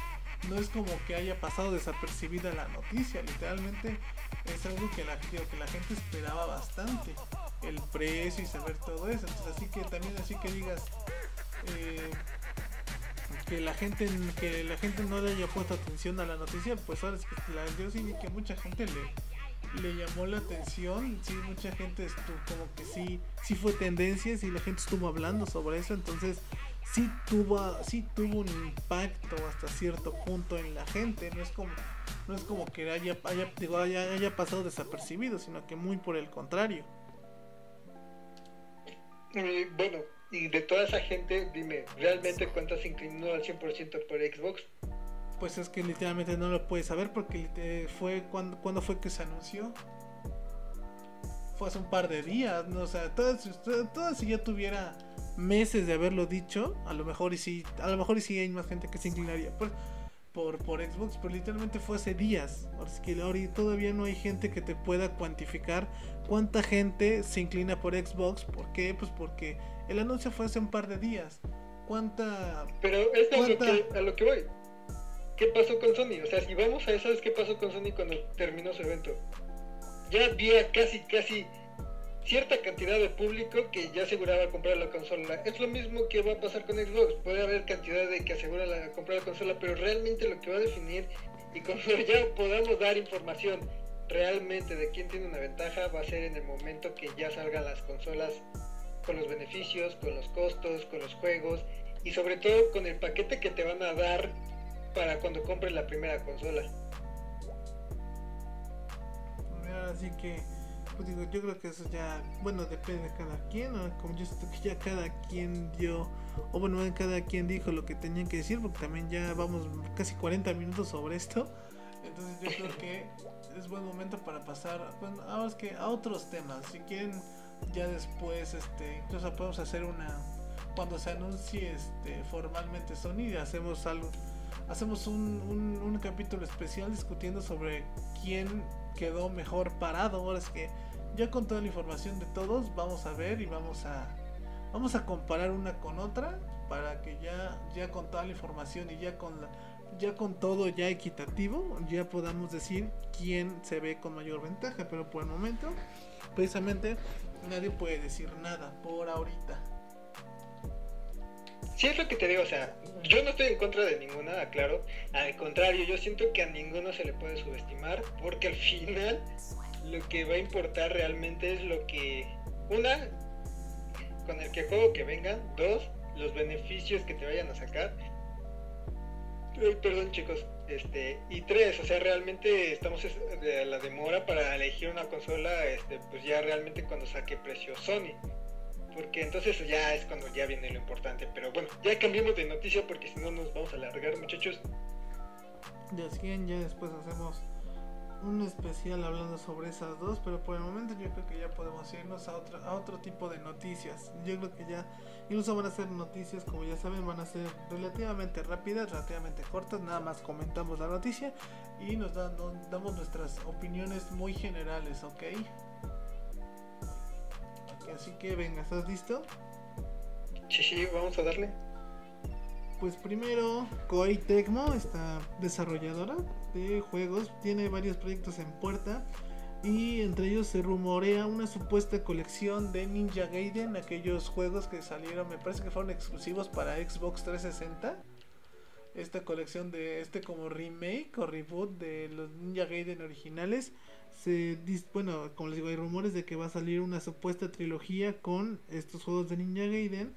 no es como que haya pasado desapercibida la noticia, literalmente es algo que la, que la gente esperaba bastante. El precio y saber todo eso. Entonces, así que también así que digas eh, que la gente que la gente no le haya puesto atención a la noticia, pues ahora es que la, yo sí vi que mucha gente le, le llamó la atención, sí, mucha gente estuvo como que sí, sí fue tendencia, y la gente estuvo hablando sobre eso, entonces sí tuvo, sí tuvo un impacto hasta cierto punto en la gente, no es como, no es como que haya, haya, digo, haya, haya pasado desapercibido, sino que muy por el contrario. Eh, bueno, y de toda esa gente, dime, ¿realmente cuántas se inclinó al 100% por Xbox? Pues es que literalmente no lo puedes saber porque fue cuando, cuando fue que se anunció. Fue hace un par de días, ¿no? O sea, todo, todo, si ya tuviera meses de haberlo dicho, a lo mejor y sí, a lo mejor y sí hay más gente que se inclinaría por, por, por Xbox, pero literalmente fue hace días. Así que ahora todavía no hay gente que te pueda cuantificar cuánta gente se inclina por Xbox. ¿Por qué? Pues porque el anuncio fue hace un par de días. ¿Cuánta... Pero es a, lo que, a lo que voy. ¿Qué pasó con Sony? O sea, si vamos a eso, ¿qué pasó con Sony cuando terminó su evento? Ya había casi, casi cierta cantidad de público que ya aseguraba comprar la consola. Es lo mismo que va a pasar con Xbox. Puede haber cantidad de que asegura la, comprar la consola, pero realmente lo que va a definir y cuando ya podamos dar información realmente de quién tiene una ventaja va a ser en el momento que ya salgan las consolas con los beneficios, con los costos, con los juegos y sobre todo con el paquete que te van a dar para cuando compres la primera consola. Así que, pues digo, yo creo que eso ya, bueno, depende de cada quien, como yo siento que ya cada quien dio, o bueno, cada quien dijo lo que tenían que decir, porque también ya vamos casi 40 minutos sobre esto. Entonces yo creo que es buen momento para pasar, bueno, ahora es que a otros temas. Si quieren ya después este incluso podemos hacer una cuando se anuncie este formalmente Sony hacemos algo hacemos un, un, capítulo especial discutiendo sobre quién quedó mejor parado ahora es que ya con toda la información de todos vamos a ver y vamos a vamos a comparar una con otra para que ya ya con toda la información y ya con la ya con todo ya equitativo ya podamos decir quién se ve con mayor ventaja pero por el momento precisamente nadie puede decir nada por ahorita. Sí, es lo que te digo, o sea, yo no estoy en contra de ninguna, aclaro. Al contrario, yo siento que a ninguno se le puede subestimar, porque al final lo que va a importar realmente es lo que, una, con el que juego que vengan, dos, los beneficios que te vayan a sacar. perdón chicos, este, y tres, o sea, realmente estamos de la demora para elegir una consola, este, pues ya realmente cuando saque precio Sony. Porque entonces ya es cuando ya viene lo importante. Pero bueno, ya cambiemos de noticia porque si no nos vamos a alargar, muchachos. Ya siguen, ya después hacemos un especial hablando sobre esas dos, pero por el momento yo creo que ya podemos irnos a otro, a otro tipo de noticias. Yo creo que ya incluso van a ser noticias, como ya saben, van a ser relativamente rápidas, relativamente cortas, nada más comentamos la noticia y nos, damos nuestras opiniones muy generales, ¿ok? Así que venga, ¿estás listo? Sí, sí, vamos a darle. Pues primero, Koei Tecmo, esta desarrolladora de juegos, tiene varios proyectos en puerta y entre ellos se rumorea una supuesta colección de Ninja Gaiden, aquellos juegos que salieron, me parece que fueron exclusivos para Xbox 360. Esta colección de este como remake o reboot de los Ninja Gaiden originales. Se, bueno, como les digo, hay rumores de que va a salir una supuesta trilogía con estos juegos de Ninja Gaiden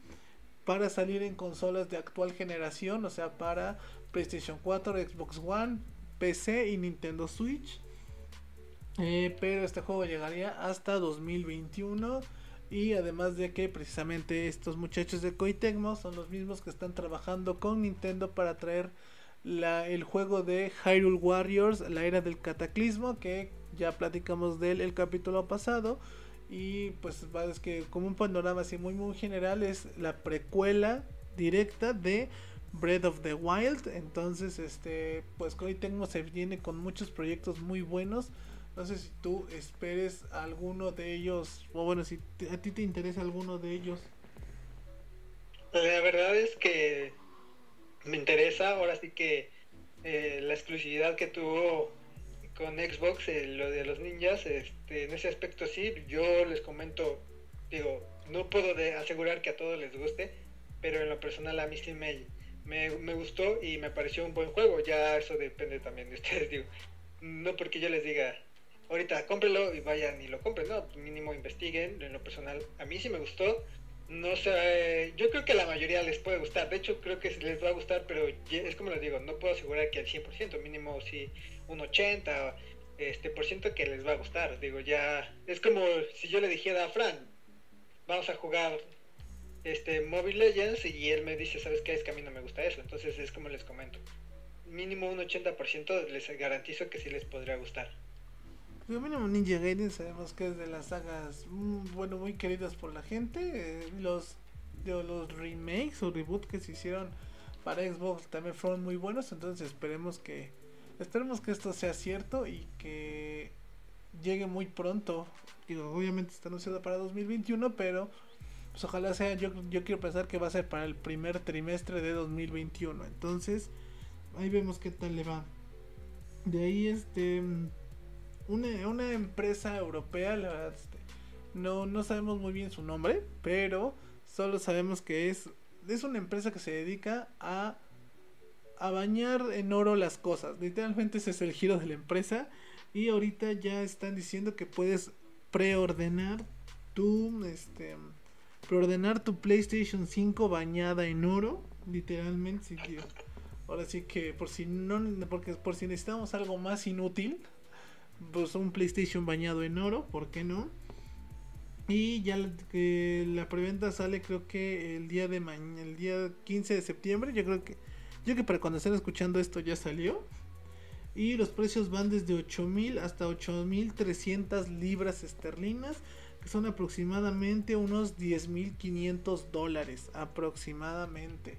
para salir en consolas de actual generación, o sea, para PlayStation 4, Xbox One, PC y Nintendo Switch. Eh, pero este juego llegaría hasta 2021. Y además de que precisamente estos muchachos de Koei son los mismos que están trabajando con Nintendo para traer la, el juego de Hyrule Warriors, la era del cataclismo, que ya platicamos de él el capítulo pasado. Y pues es que como un panorama así muy muy general es la precuela directa de Breath of the Wild. Entonces, este, pues Koei Tecmo se viene con muchos proyectos muy buenos. No sé si tú esperes alguno de ellos, o bueno, si a ti te interesa alguno de ellos. La verdad es que me interesa, ahora sí que eh, la exclusividad que tuvo con Xbox, eh, lo de los ninjas, este, en ese aspecto sí, yo les comento, digo, no puedo asegurar que a todos les guste, pero en lo personal a mí sí me, me, me, gustó y me pareció un buen juego, ya eso depende también de ustedes, digo, no porque yo les diga, ahorita cómprelo y vayan y lo compren, no, mínimo investiguen, en lo personal a mí sí me gustó, no sé, yo creo que a la mayoría les puede gustar, de hecho creo que les va a gustar, pero es como les digo, no puedo asegurar que al 100%, mínimo si un 80 este por ciento que les va a gustar, digo, ya es como si yo le dijera a Fran, vamos a jugar este Mobile Legends y él me dice, ¿sabes qué? Es que a mí no me gusta eso, entonces es como les comento, mínimo un 80% les garantizo que sí les podría gustar. Lo mínimo Ninja Gaiden sabemos que es de las sagas, mm, bueno, muy queridas por la gente. Eh, los, los remakes o reboot que se hicieron para Xbox también fueron muy buenos. Entonces esperemos que, esperemos que esto sea cierto y que llegue muy pronto. Obviamente está anunciado para 2021, pero pues ojalá sea, yo, quiero pensar que va a ser para el primer trimestre de 2021. Entonces, ahí vemos qué tal le va. De ahí este una, empresa europea, la verdad, este, no, no sabemos muy bien su nombre, pero solo sabemos que es, es una empresa que se dedica a, a bañar en oro las cosas. Literalmente ese es el giro de la empresa. Y ahorita ya están diciendo que puedes preordenar tu, este, preordenar tu PlayStation 5 bañada en oro. Literalmente, Ahora sí que por si no, porque por si necesitamos algo más inútil, pues un PlayStation bañado en oro, ¿por qué no? Y ya que la preventa sale creo que el día de mañana, el día 15 de septiembre, yo creo que yo que para cuando estén escuchando esto ya salió. Y los precios van desde 8000 hasta 8300 libras esterlinas, que son aproximadamente unos 10500 dólares aproximadamente.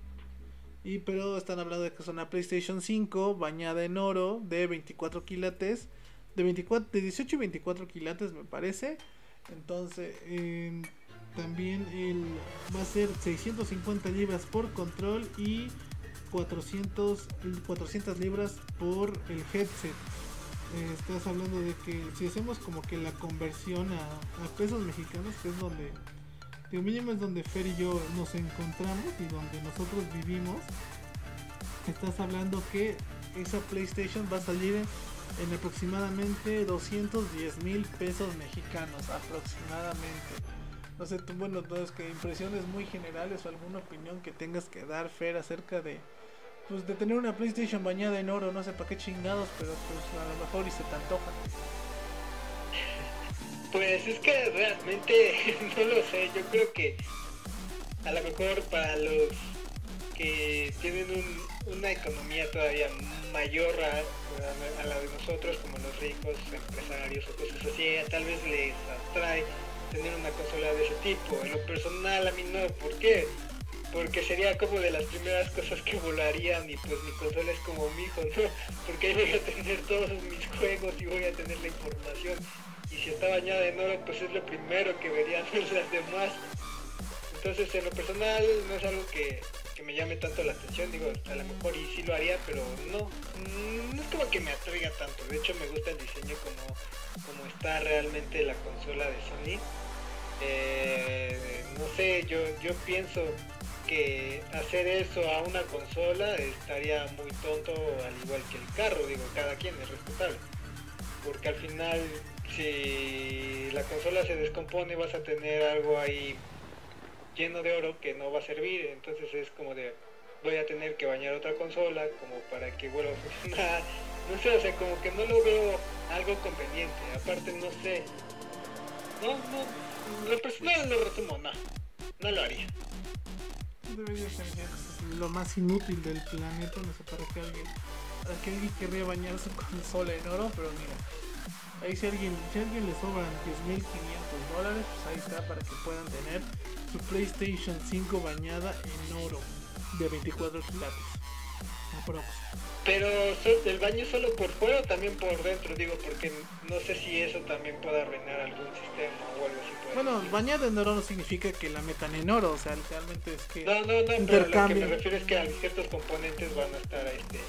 Y pero están hablando de que es una PlayStation 5 bañada en oro de 24 quilates de 24 de 18 y 24 quilates me parece entonces em, también el, va a ser 650 libras por control y 400 400 libras por el headset eh, estás hablando de que si hacemos como que la conversión a, pesos mexicanos que es donde de mínimo es donde Fer y yo nos encontramos y donde nosotros vivimos estás hablando que esa PlayStation va a salir en en aproximadamente 210 mil pesos mexicanos, aproximadamente. No sé, tú, bueno, es que impresiones muy generales o alguna opinión que tengas que dar, Fer, acerca de, pues, de tener una PlayStation bañada en oro, no sé para qué chingados, pero pues a lo mejor y se te antoja. Pues es que realmente no lo sé, yo creo que a lo mejor para los que tienen una economía todavía mayor a, la de nosotros, como los ricos, empresarios o cosas así, tal vez les atrae tener una consola de ese tipo. En lo personal a mí no, ¿por qué? Porque sería como de las primeras cosas que volarían y pues mi consola es como mi hijo, ¿no? Porque ahí voy a tener todos mis juegos y voy a tener la información. Y si está bañada en oro, pues es lo primero que verían las demás. Entonces en lo personal no es algo que, me llame tanto la atención, digo, a lo mejor y sí lo haría, pero no, mm, no es como que me atraiga tanto, de hecho me gusta el diseño como, como está realmente la consola de Sony. Eh, no sé, yo, yo pienso hacer eso a una consola estaría muy tonto al igual que el carro, digo, cada quien es respetable. Porque al final si la consola se descompone vas a tener algo ahí lleno de oro que no va a servir, entonces es como de voy a tener que bañar otra consola como para que vuelva a funcionar. No sé, o sea, como que no lo veo algo conveniente. Aparte, no sé. No, no, lo personal lo resumo, no. No lo haría. Debería lo más inútil del planeta, no sé para qué alguien, para que alguien querría bañar su consola en oro, pero mira. Ahí si alguien, si alguien le sobran 10.500 dólares, pues ahí está para que puedan tener su PlayStation 5 bañada en oro de 24 quilates. Pero el baño solo por fuera o también por dentro, digo, porque no sé si eso también puede arruinar algún sistema o algo así. Bueno, bañar en oro no significa que la metan en oro, o sea, realmente es que... No, no, no, pero lo que me refiero es que ciertos componentes van a estar este,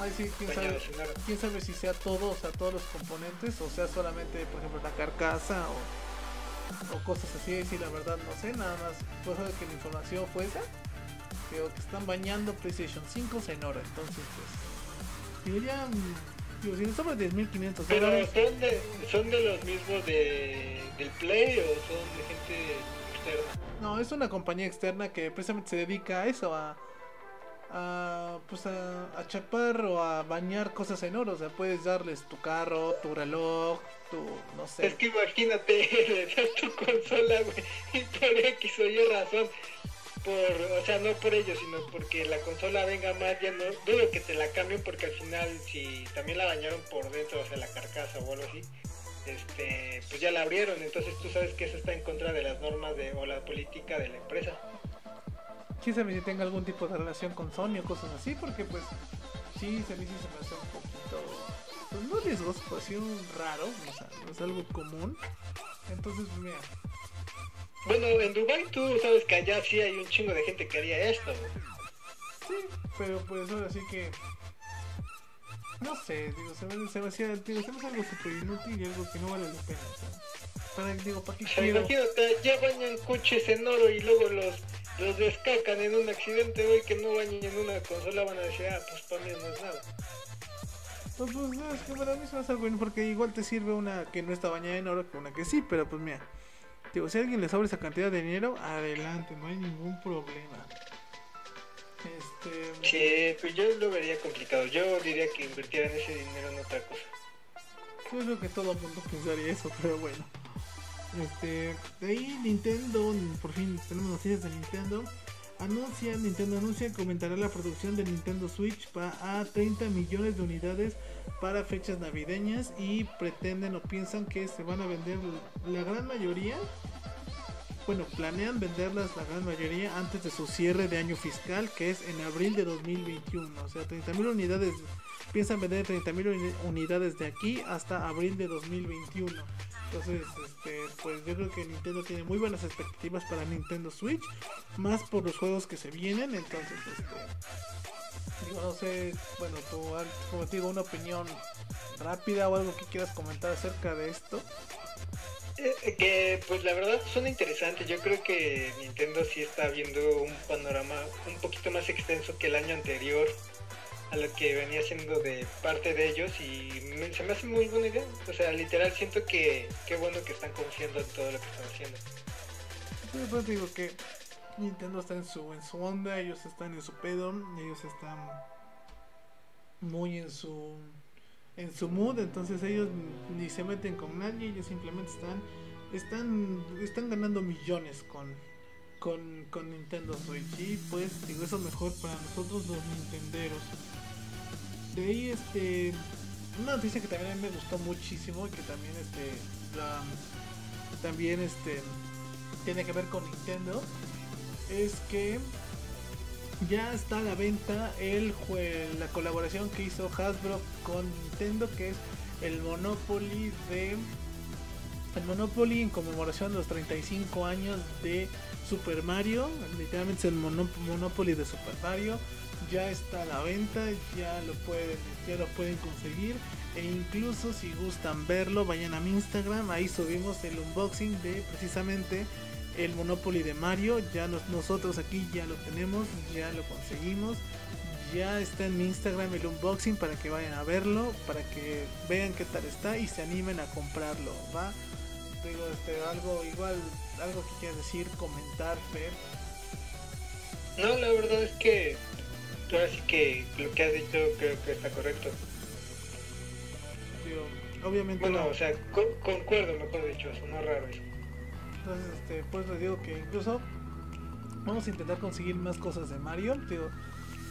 Ay, sí, quién sabe, quién sabe si sea todo, o sea, todos los componentes, o sea, solamente, por ejemplo, la carcasa o, o cosas así, sí, la verdad no sé, nada más, pues que la información fue esa, que están bañando PlayStation 5 en oro, entonces, pues, diría, digo, si no sobre 10.500 Pero son de, son de los mismos de, del Play o son de gente externa? No, es una compañía externa que precisamente se dedica a eso, a a, pues a, chapar o a bañar cosas en oro. O sea, puedes darles tu carro, tu reloj, tu, no sé. Es que imagínate, le das tu consola, güey, y por X o Y razón, por, o sea, no por ello, sino porque la consola venga más, ya no, dudo que te la cambien porque al final, si también la bañaron por dentro, o sea, la carcasa o algo así, este, pues ya la abrieron, entonces tú sabes que eso está en contra de las normas de, o la política de la empresa sabe si tenga algún tipo de relación con Sony o cosas así, porque pues sí, se me me hace un poquito, pues no riesgoso, pues sí un raro, o sea, no es algo común. Entonces, mira. Bueno, en Dubai tú sabes que allá sí hay un chingo de gente que haría esto. Sí, pero pues ahora sí que no sé, digo, se me, se me hacía, digo, se me hace algo súper inútil y algo que no vale la pena. para, digo, ¿para qué quiero? Imagínate, ya bañan coches en oro y luego los los descacan en un accidente, güey, que no bañen en una consola, van a decir, ah, pues para mí no es nada. Pues, pues no, es que para mí es algo bueno porque igual te sirve una que no está bañada en oro que una que sí, pero pues mira, digo, si a alguien le sobra esa cantidad de dinero, adelante, no hay ningún problema. Este... Sí, pues yo lo vería complicado. Yo diría que invirtieran ese dinero en otra cosa. Yo creo que todo el mundo pensaría eso, pero bueno. Este, de ahí Nintendo, por fin tenemos noticias de Nintendo. Anuncia, Nintendo anuncia que aumentará la producción de Nintendo Switch a 30 millones de unidades para fechas navideñas y pretenden o piensan que se van a vender la gran mayoría. Bueno, planean venderlas la gran mayoría antes de su cierre de año fiscal, que es en abril de 2021. O sea, 30.000 unidades, piensan vender 30.000 unidades de aquí hasta abril de 2021. Entonces, este, pues yo creo que Nintendo tiene muy buenas expectativas para Nintendo Switch, más por los juegos que se vienen. Entonces, este, digo, no sé, bueno, tú, como te digo, una opinión rápida o algo que quieras comentar acerca de esto. Eh, que pues la verdad suena interesante. Yo creo que Nintendo sí está viendo un panorama un poquito más extenso que el año anterior a lo que venía siendo de parte de ellos y se me hace muy buena idea. O sea, literal siento que qué bueno que están confiando en todo lo que están haciendo. Sí, pues digo que Nintendo está en su, en su onda, ellos están en su pedo, ellos están muy en su en su mood, entonces ellos ni se meten con nadie, ellos simplemente están están están ganando millones con con, con Nintendo Switch. Y pues digo eso mejor para nosotros los nintenderos. De ahí, este, una noticia que también me gustó muchísimo y que también, este, también, este, tiene que ver con Nintendo, es que ya está a la venta el la colaboración que hizo Hasbro con Nintendo, que es el Monopoly de el Monopoly en conmemoración de los 35 años de Super Mario, literalmente es el Monopoly de Super Mario ya está a la venta, ya lo pueden, ya lo pueden conseguir. E incluso si gustan verlo, vayan a mi Instagram, ahí subimos el unboxing de precisamente el Monopoly de Mario. Ya nosotros aquí ya lo tenemos, ya lo conseguimos. Ya está en mi Instagram el unboxing para que vayan a verlo, para que vean qué tal está y se animen a comprarlo, ¿va? Digo, este, algo igual, algo que quieras decir, comentar, ver. No, la verdad es que ahora sí que lo que has dicho creo que está correcto. obviamente. Bueno, o sea, concuerdo, mejor dicho, eso, no raro eso. Entonces, este, pues les digo que incluso vamos a intentar conseguir más cosas de Mario. Digo,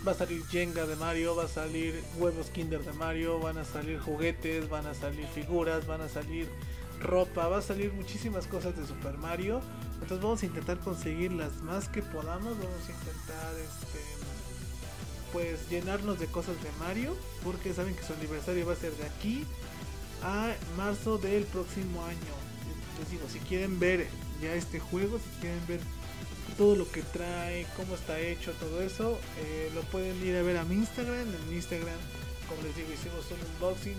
va a salir Jenga de Mario, va a salir huevos Kinder de Mario, van a salir juguetes, van a salir figuras, van a salir ropa, va a salir muchísimas cosas de Super Mario. Entonces vamos a intentar conseguir las más que podamos, vamos a intentar este pues llenarnos de cosas de Mario, porque saben que su aniversario va a ser de aquí a marzo del próximo año. Les digo, si quieren ver ya este juego, si quieren ver todo lo que trae, cómo está hecho, todo eso, eh, lo pueden ir a ver a mi Instagram. En Instagram, como les digo, hicimos un unboxing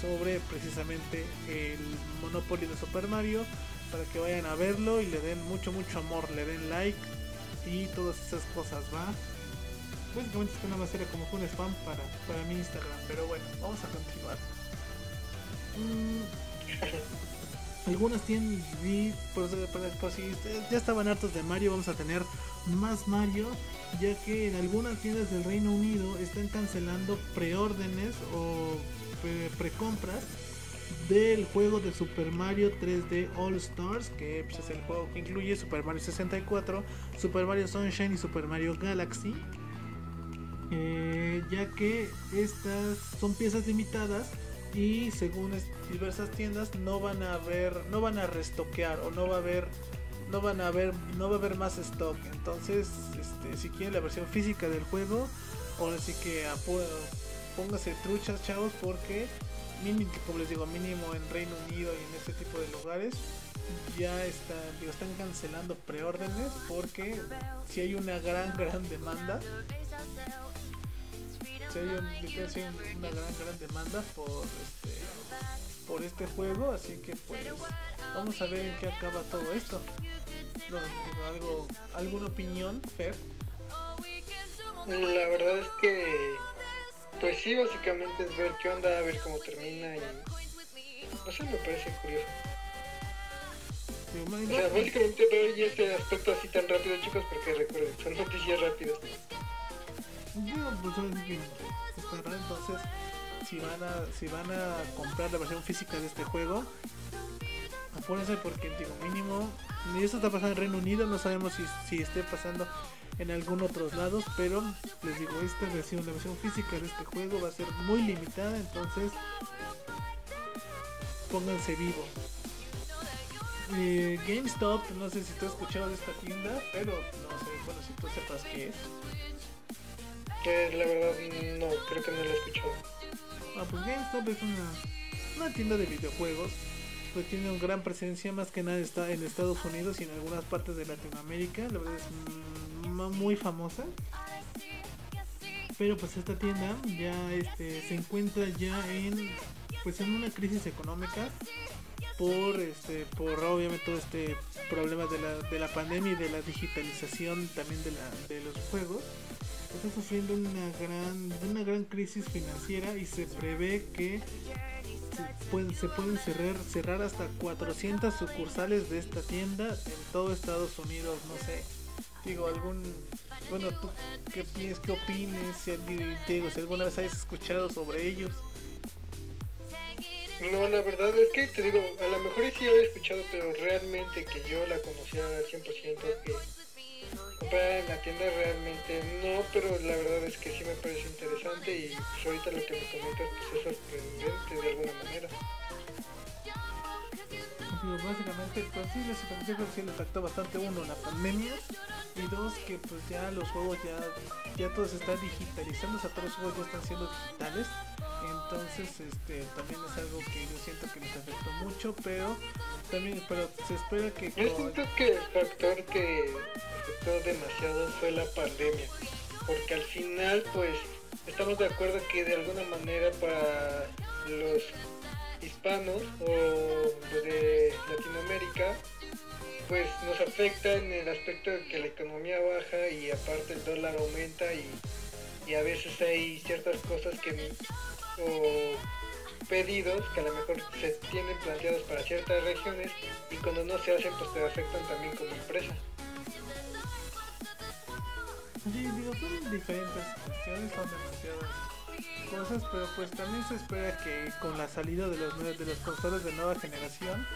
sobre precisamente el Monopoly de Super Mario para que vayan a verlo y le den mucho, mucho amor, le den like y todas esas cosas, ¿va? Básicamente esto nada más era como un spam para, para mi Instagram, pero bueno, vamos a continuar. algunas tienen ya estaban hartos de Mario, vamos a tener más Mario, ya que en algunas tiendas del Reino Unido están cancelando preórdenes o precompras del juego de Super Mario 3D All Stars, que pues, es el juego que incluye Super Mario 64, Super Mario Sunshine y Super Mario Galaxy. Eh, ya que estas son piezas limitadas y según diversas tiendas no van a haber no van a restoquear o no va a haber no van a haber no va a haber más stock. Entonces este, si quieren la versión física del juego ahora sí que póngase truchas chavos porque mínimo como les digo mínimo en Reino Unido y en este tipo de lugares ya están, están cancelando preórdenes porque si hay una gran gran demanda si hay, una gran gran demanda por este por este juego así que pues vamos a ver en qué acaba todo esto. Algo alguna opinión Fer. La verdad es que pues sí básicamente es ver qué onda a ver cómo termina y no sé me parece curioso. O sea, básicamente veo ya este aspecto así tan rápido chicos porque recuerden son noticias rápidas pues entonces si van a si van a comprar la versión física de este juego, apúrense porque digo mínimo, ni eso está pasando en Reino Unido, no sabemos si, si esté pasando en algún otros lados, pero les digo, esta versión, la versión física de este juego va a ser muy limitada, entonces pónganse vivo. Eh, GameStop, no sé si tú has escuchado de esta tienda, pero no sé, bueno, si tú sepas qué es. La verdad no, creo que no lo he escuchado. Ah, pues GameStop es una, una tienda de videojuegos. Pues tiene una gran presencia, más que nada está en Estados Unidos y en algunas partes de Latinoamérica. La verdad es muy famosa. Pero pues esta tienda ya este, se encuentra ya en pues en una crisis económica por este por obviamente todo este problema de la, de la pandemia y de la digitalización también de, la, de los juegos está sufriendo una gran, una gran crisis financiera y se prevé que se pueden, cerrar, cerrar hasta 400 sucursales de esta tienda en todo Estados Unidos, no sé. Digo, algún... Bueno, ¿tú qué piensas, qué opines? Si, digo, si alguna vez has escuchado sobre ellos. No, la verdad es que te digo, a lo mejor sí había escuchado, pero realmente que yo la conocía al 100% que en la tienda realmente no, pero la verdad es que sí me parece interesante y ahorita lo que me comentas pues es sorprendente de alguna manera. Básicamente, pues sí, les, sí les afectó bastante uno la pandemia y dos que pues ya los juegos ya, ya todo se está digitalizando, o sea todos los juegos ya están siendo digitales entonces este también es algo que yo siento que les afectó mucho pero también pero se espera que yo siento que el factor que afectó demasiado fue la pandemia porque al final pues estamos de acuerdo que de alguna manera para los hispanos o de Latinoamérica pues nos afecta en el aspecto de que la economía baja y aparte el dólar aumenta y, y a veces hay ciertas cosas que o pedidos que a lo mejor se tienen planteados para ciertas regiones y cuando no se hacen pues te afectan también como empresa. Diferentes cuestiones, son demasiadas cosas, pero pues también se espera que con la salida de los de los consolas de nueva generación,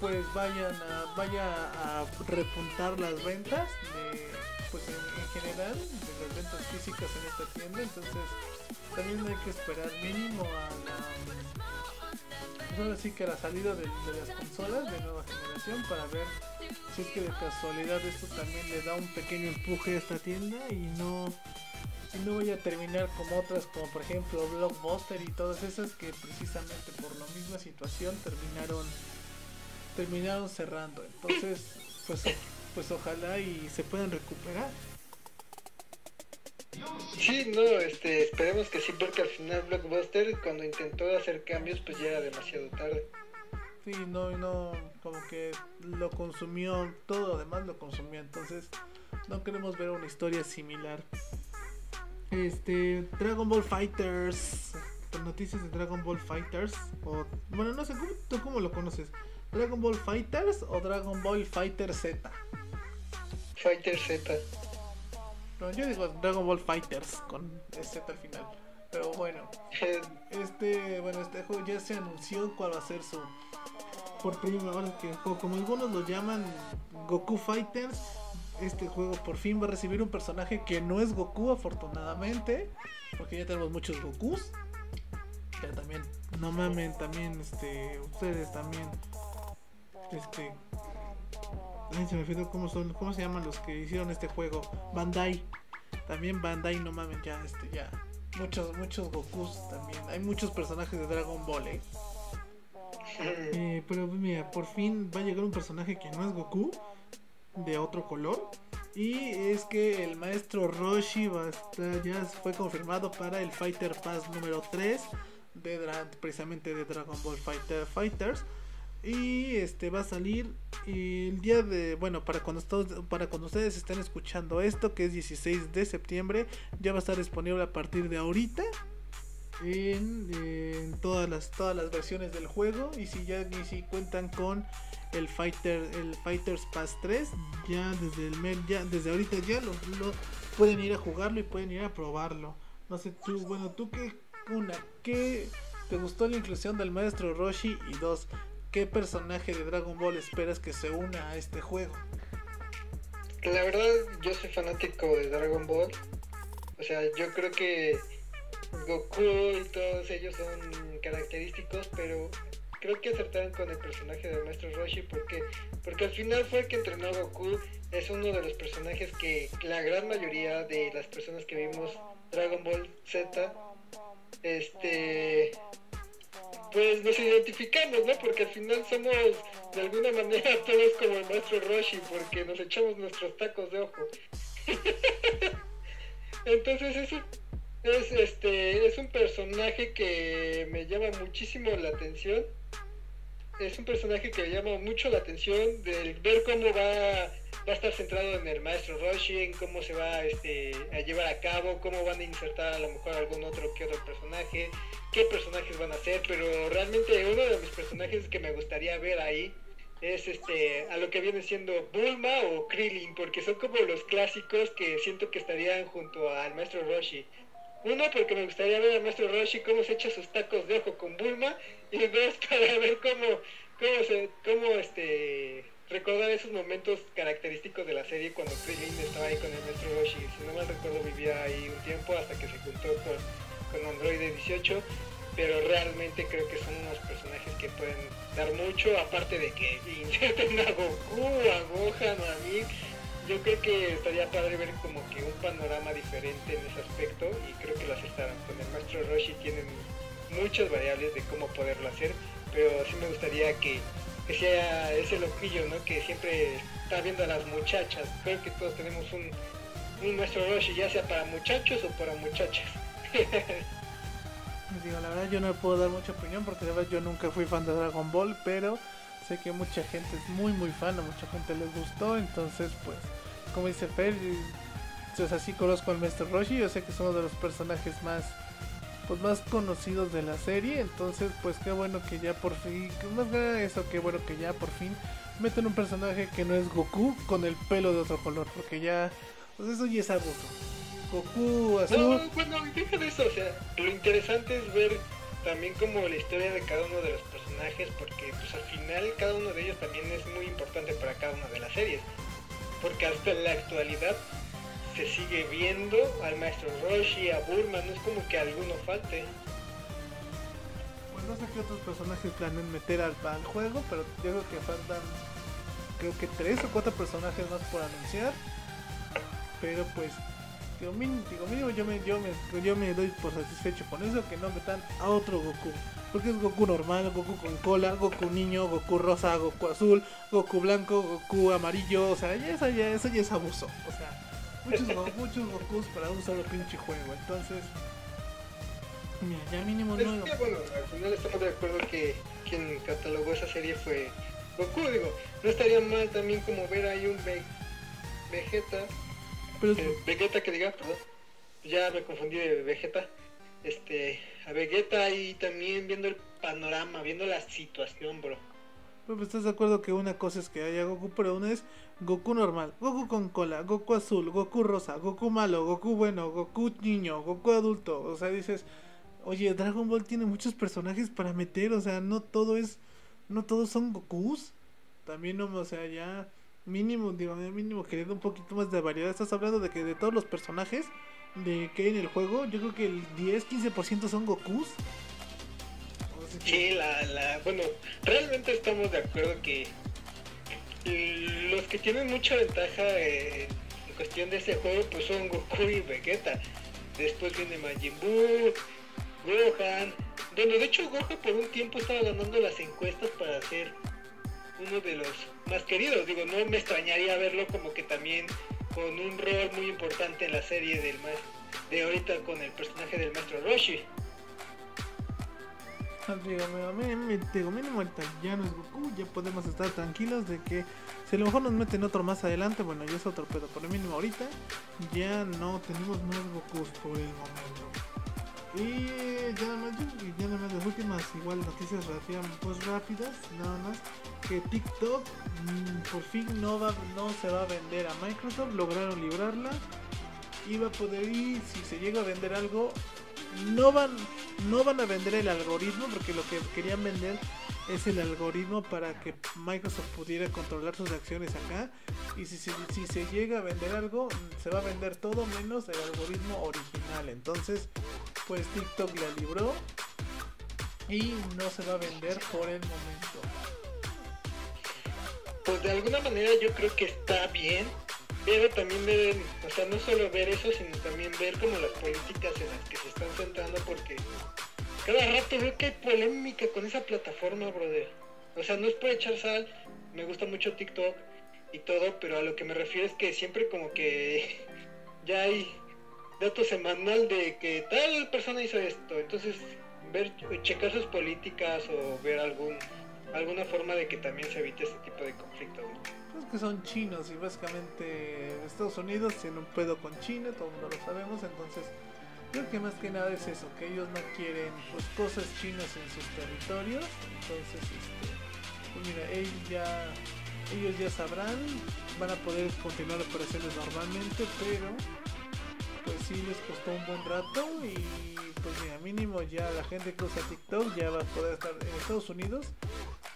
pues vayan a, vaya a repuntar las ventas de, pues en, general, de las ventas físicas en esta tienda, entonces también hay que esperar mínimo a la pues que la salida de, las consolas de nueva generación para ver si es que de casualidad esto también le da un pequeño empuje a esta tienda y no no vaya a terminar como otras como por ejemplo Blockbuster y todas esas que precisamente por la misma situación terminaron terminaron cerrando entonces pues pues ojalá y se puedan recuperar Sí, no, este, esperemos que sí, porque al final Blockbuster cuando intentó hacer cambios pues ya era demasiado tarde. Sí, no, no, como que lo consumió, todo lo demás lo consumió, entonces no queremos ver una historia similar. Este, Dragon Ball Fighters, noticias de Dragon Ball Fighters, o, bueno, no sé, ¿cómo, ¿tú cómo lo conoces? ¿Dragon Ball Fighters o Dragon Ball Fighter Z? Fighter Z. No, yo digo Dragon Ball Fighters con Z al final. Pero bueno, este, bueno, este juego ya se anunció cuál va a ser su por primera vez que como algunos lo llaman Goku Fighters, este juego por fin va a recibir un personaje que no es Goku afortunadamente, porque ya tenemos muchos Gokus. Ya también, no mamen, también este ustedes también este se me olvidó cómo son, cómo se llaman los que hicieron este juego. Bandai. También Bandai, no mames, ya, este, ya. Muchos, muchos Gokus también. Hay muchos personajes de Dragon Ball, eh. eh pero mira, por fin va a llegar un personaje que no es Goku, de otro color. Y es que el maestro Roshi ya fue confirmado para el Fighter Pass número 3 de precisamente de Dragon Ball Fighter Fighters. Y este va a salir el día de, bueno, para cuando, para cuando ustedes estén escuchando esto, que es 16 de septiembre, ya va a estar disponible a partir de ahorita en, todas las todas las versiones del juego y si ya ni si cuentan con el Fighter el Fighters Pass 3 ya desde el ya desde ahorita ya lo, pueden ir a jugarlo y pueden ir a probarlo no sé tú bueno tú qué una qué te gustó la inclusión del maestro Roshi y dos ¿qué personaje de Dragon Ball esperas que se una a este juego? La verdad, yo soy fanático de Dragon Ball. O sea, yo creo que Goku y todos ellos son característicos, pero creo que acertaron con el personaje de Maestro Roshi porque porque al final fue el que entrenó a Goku es uno de los personajes que la gran mayoría de las personas que vimos Dragon Ball Z este pues nos identificamos, ¿no? Porque al final somos de alguna manera todos como el maestro Roshi, porque nos echamos nuestros tacos de ojo. Entonces eso es este es un personaje que me llama muchísimo la atención. Es un personaje que me llama mucho la atención del ver cómo va va a estar centrado en el maestro Roshi, en cómo se va este, a llevar a cabo, cómo van a insertar a lo mejor algún otro que otro personaje, qué personajes van a ser, pero realmente uno de mis personajes que me gustaría ver ahí es este a lo que viene siendo Bulma o Krillin, porque son como los clásicos que siento que estarían junto al maestro Roshi. Uno, porque me gustaría ver al maestro Roshi cómo se echa sus tacos de ojo con Bulma, y dos, para ver cómo, cómo se, cómo este recordar esos momentos característicos de la serie cuando Krillin estaba ahí con el maestro Roshi. Si no mal recuerdo, vivía ahí un tiempo hasta que se juntó con, con Android 18. Pero realmente creo que son unos personajes que pueden dar mucho, aparte de que inserten a Goku, a Gohan a Mick. Yo creo que estaría padre ver como que un panorama diferente en ese aspecto y creo que lo aceptaron. Con el maestro Roshi tienen muchas variables de cómo poderlo hacer, pero sí me gustaría que que sea ese loquillo, ¿no? Que siempre está viendo a las muchachas. Creo que todos tenemos un, un nuestro Roshi, ya sea para muchachos o para muchachas. Digo, la verdad yo no puedo dar mucha opinión porque verdad yo nunca fui fan de Dragon Ball, pero sé que mucha gente es muy muy fan, a mucha gente les gustó, entonces pues, como dice Fer, pues así conozco al Maestro Roshi, yo sé que es uno de los personajes más pues más conocidos de la serie. Entonces, pues qué bueno que ya por fin, más que eso, qué bueno que ya por fin meten un personaje que no es Goku con el pelo de otro color, porque ya, pues eso ya es abuso. Goku azul. No, bueno, deja de eso, o sea, lo interesante es ver también como la historia de cada uno de los personajes, porque pues al final cada uno de ellos también es muy importante para cada una de las series. Porque hasta la actualidad se sigue viendo al maestro Roshi, a Burma, no es como que alguno falte. Pues no sé qué otros personajes planean meter al, al juego, pero yo creo que faltan creo que tres o cuatro personajes más por anunciar. Pero pues digo, mínimo, yo, me, yo, me, yo me doy por satisfecho con eso, que no metan a otro Goku. Porque es Goku normal, Goku con cola, Goku niño, Goku rosa, Goku azul, Goku blanco, Goku amarillo. O sea, ya eso ya, eso ya es abuso. O sea, muchos, muchos Gokus para un solo pinche juego. Entonces, mira, ya mínimo no. bueno, al final estamos de acuerdo que quien catalogó esa serie fue Goku. Digo, no estaría mal también como ver ahí un Vegeta pero... Eh, Vegeta que diga, perdón. Ya me confundí de Vegeta. Este, a Vegeta y también viendo el panorama, viendo la situación, bro. Pero estás de acuerdo que una cosa es que haya Goku, pero una es Goku normal, Goku con cola, Goku azul, Goku rosa, Goku malo, Goku bueno, Goku niño, Goku adulto. O sea, dices, oye, Dragon Ball tiene muchos personajes para meter, o sea, no todo es, no todos son Gokus. También, o sea, ya mínimo, digo, mínimo queriendo un poquito más de variedad. Estás hablando de que de todos los personajes de que hay en el juego, yo creo que el 10-15% son Gokus. Sí, la, la, bueno, realmente estamos de acuerdo que los que tienen mucha ventaja eh, en cuestión de ese juego, pues son Goku y Vegeta. Después viene Majin Buu, Gohan. Bueno, de hecho Gohan por un tiempo estaba ganando las encuestas para ser uno de los más queridos. Digo, no me extrañaría verlo como que también con un rol muy importante en la serie del de ahorita con el personaje del maestro Roshi. Digo, mínimo ahorita ya no es Goku, ya podemos estar tranquilos de que si a lo mejor nos meten otro más adelante, bueno, ya es otro pedo, por mínimo ahorita ya no tenemos más Goku por el momento. Y ya nada más, ya nada más las últimas igual noticias pues rápidas, nada más que TikTok mm, por fin no va no se va a vender a Microsoft, lograron librarla va a poder ir si se llega a vender algo no van no van a vender el algoritmo porque lo que querían vender es el algoritmo para que Microsoft pudiera controlar sus acciones acá y si, si se llega a vender algo se va a vender todo menos el algoritmo original entonces pues TikTok la libró y no se va a vender por el momento. Pues de alguna manera yo creo que está bien, también ver, o sea, no solo ver eso, sino también ver como las políticas en las que se están centrando, porque cada rato veo que hay polémica con esa plataforma, brother. O sea, no es por echar sal, me gusta mucho TikTok y todo, pero a lo que me refiero es que siempre como que ya hay dato semanal de que tal persona hizo esto. Entonces, ver, checar sus políticas o ver algún alguna forma de que también se evite este tipo de conflicto. Que son chinos y básicamente Estados Unidos tiene un pedo con China, todo el mundo lo sabemos, entonces creo que más que nada es eso, que ellos no quieren pues cosas chinas en sus territorios, entonces este, pues mira, ellos ya ellos ya sabrán, van a poder continuar operaciones normalmente, pero pues sí les costó un buen rato y pues mira, mínimo ya la gente que usa TikTok ya va a poder estar en Estados Unidos,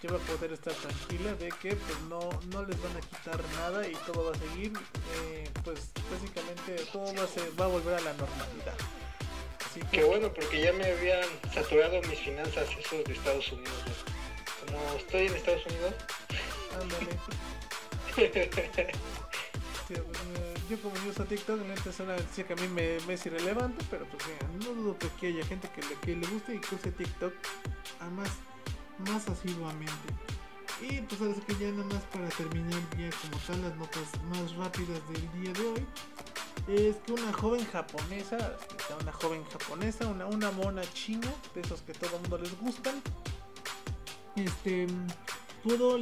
ya va a poder estar tranquila de que pues no, no les van a quitar nada y todo va a seguir, eh, pues básicamente todo va a, ser, va a volver a la normalidad. Así que... Qué bueno, porque ya me habían saturado mis finanzas esos de Estados Unidos. Como estoy en Estados Unidos. Ándale. yo como yo uso TikTok, neta es una noticia que a mí me, es irrelevante, pero pues no dudo que haya gente que le, que le guste y que use TikTok a más, más asiduamente. Y pues ahora que ya nada más para terminar ya como tal las notas más rápidas del día de hoy. Es que una joven japonesa, una joven japonesa, una, una mona china, de esos que todo el mundo les gustan, este pudo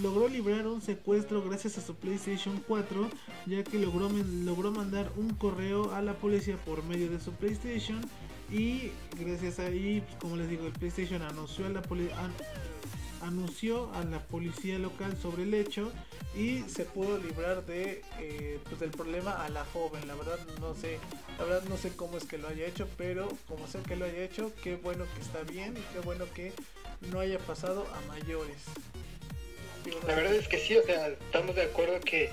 logró librar un secuestro gracias a su PlayStation 4, ya que logró, logró mandar un correo a la policía por medio de su PlayStation y gracias a ahí, pues, como les digo, el PlayStation anunció a la anunció a la policía local sobre el hecho y se pudo librar de eh, pues del problema a la joven. La verdad no sé la verdad no sé cómo es que lo haya hecho pero como sé que lo haya hecho qué bueno que está bien y qué bueno que no haya pasado a mayores. La verdad es que sí, o sea, estamos de acuerdo que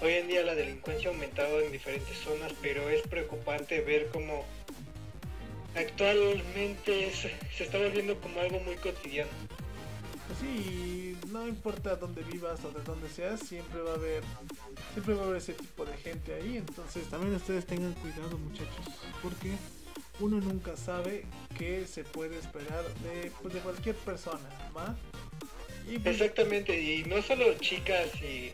hoy en día la delincuencia ha aumentado en diferentes zonas, pero es preocupante ver cómo actualmente se está volviendo como algo muy cotidiano. Sí, no importa dónde vivas o de dónde seas, siempre va a haber siempre va a haber ese tipo de gente ahí, entonces también ustedes tengan cuidado, muchachos, porque uno nunca sabe qué se puede esperar de, pues, de cualquier persona, ¿va? Y pues, Exactamente, y no solo chicas y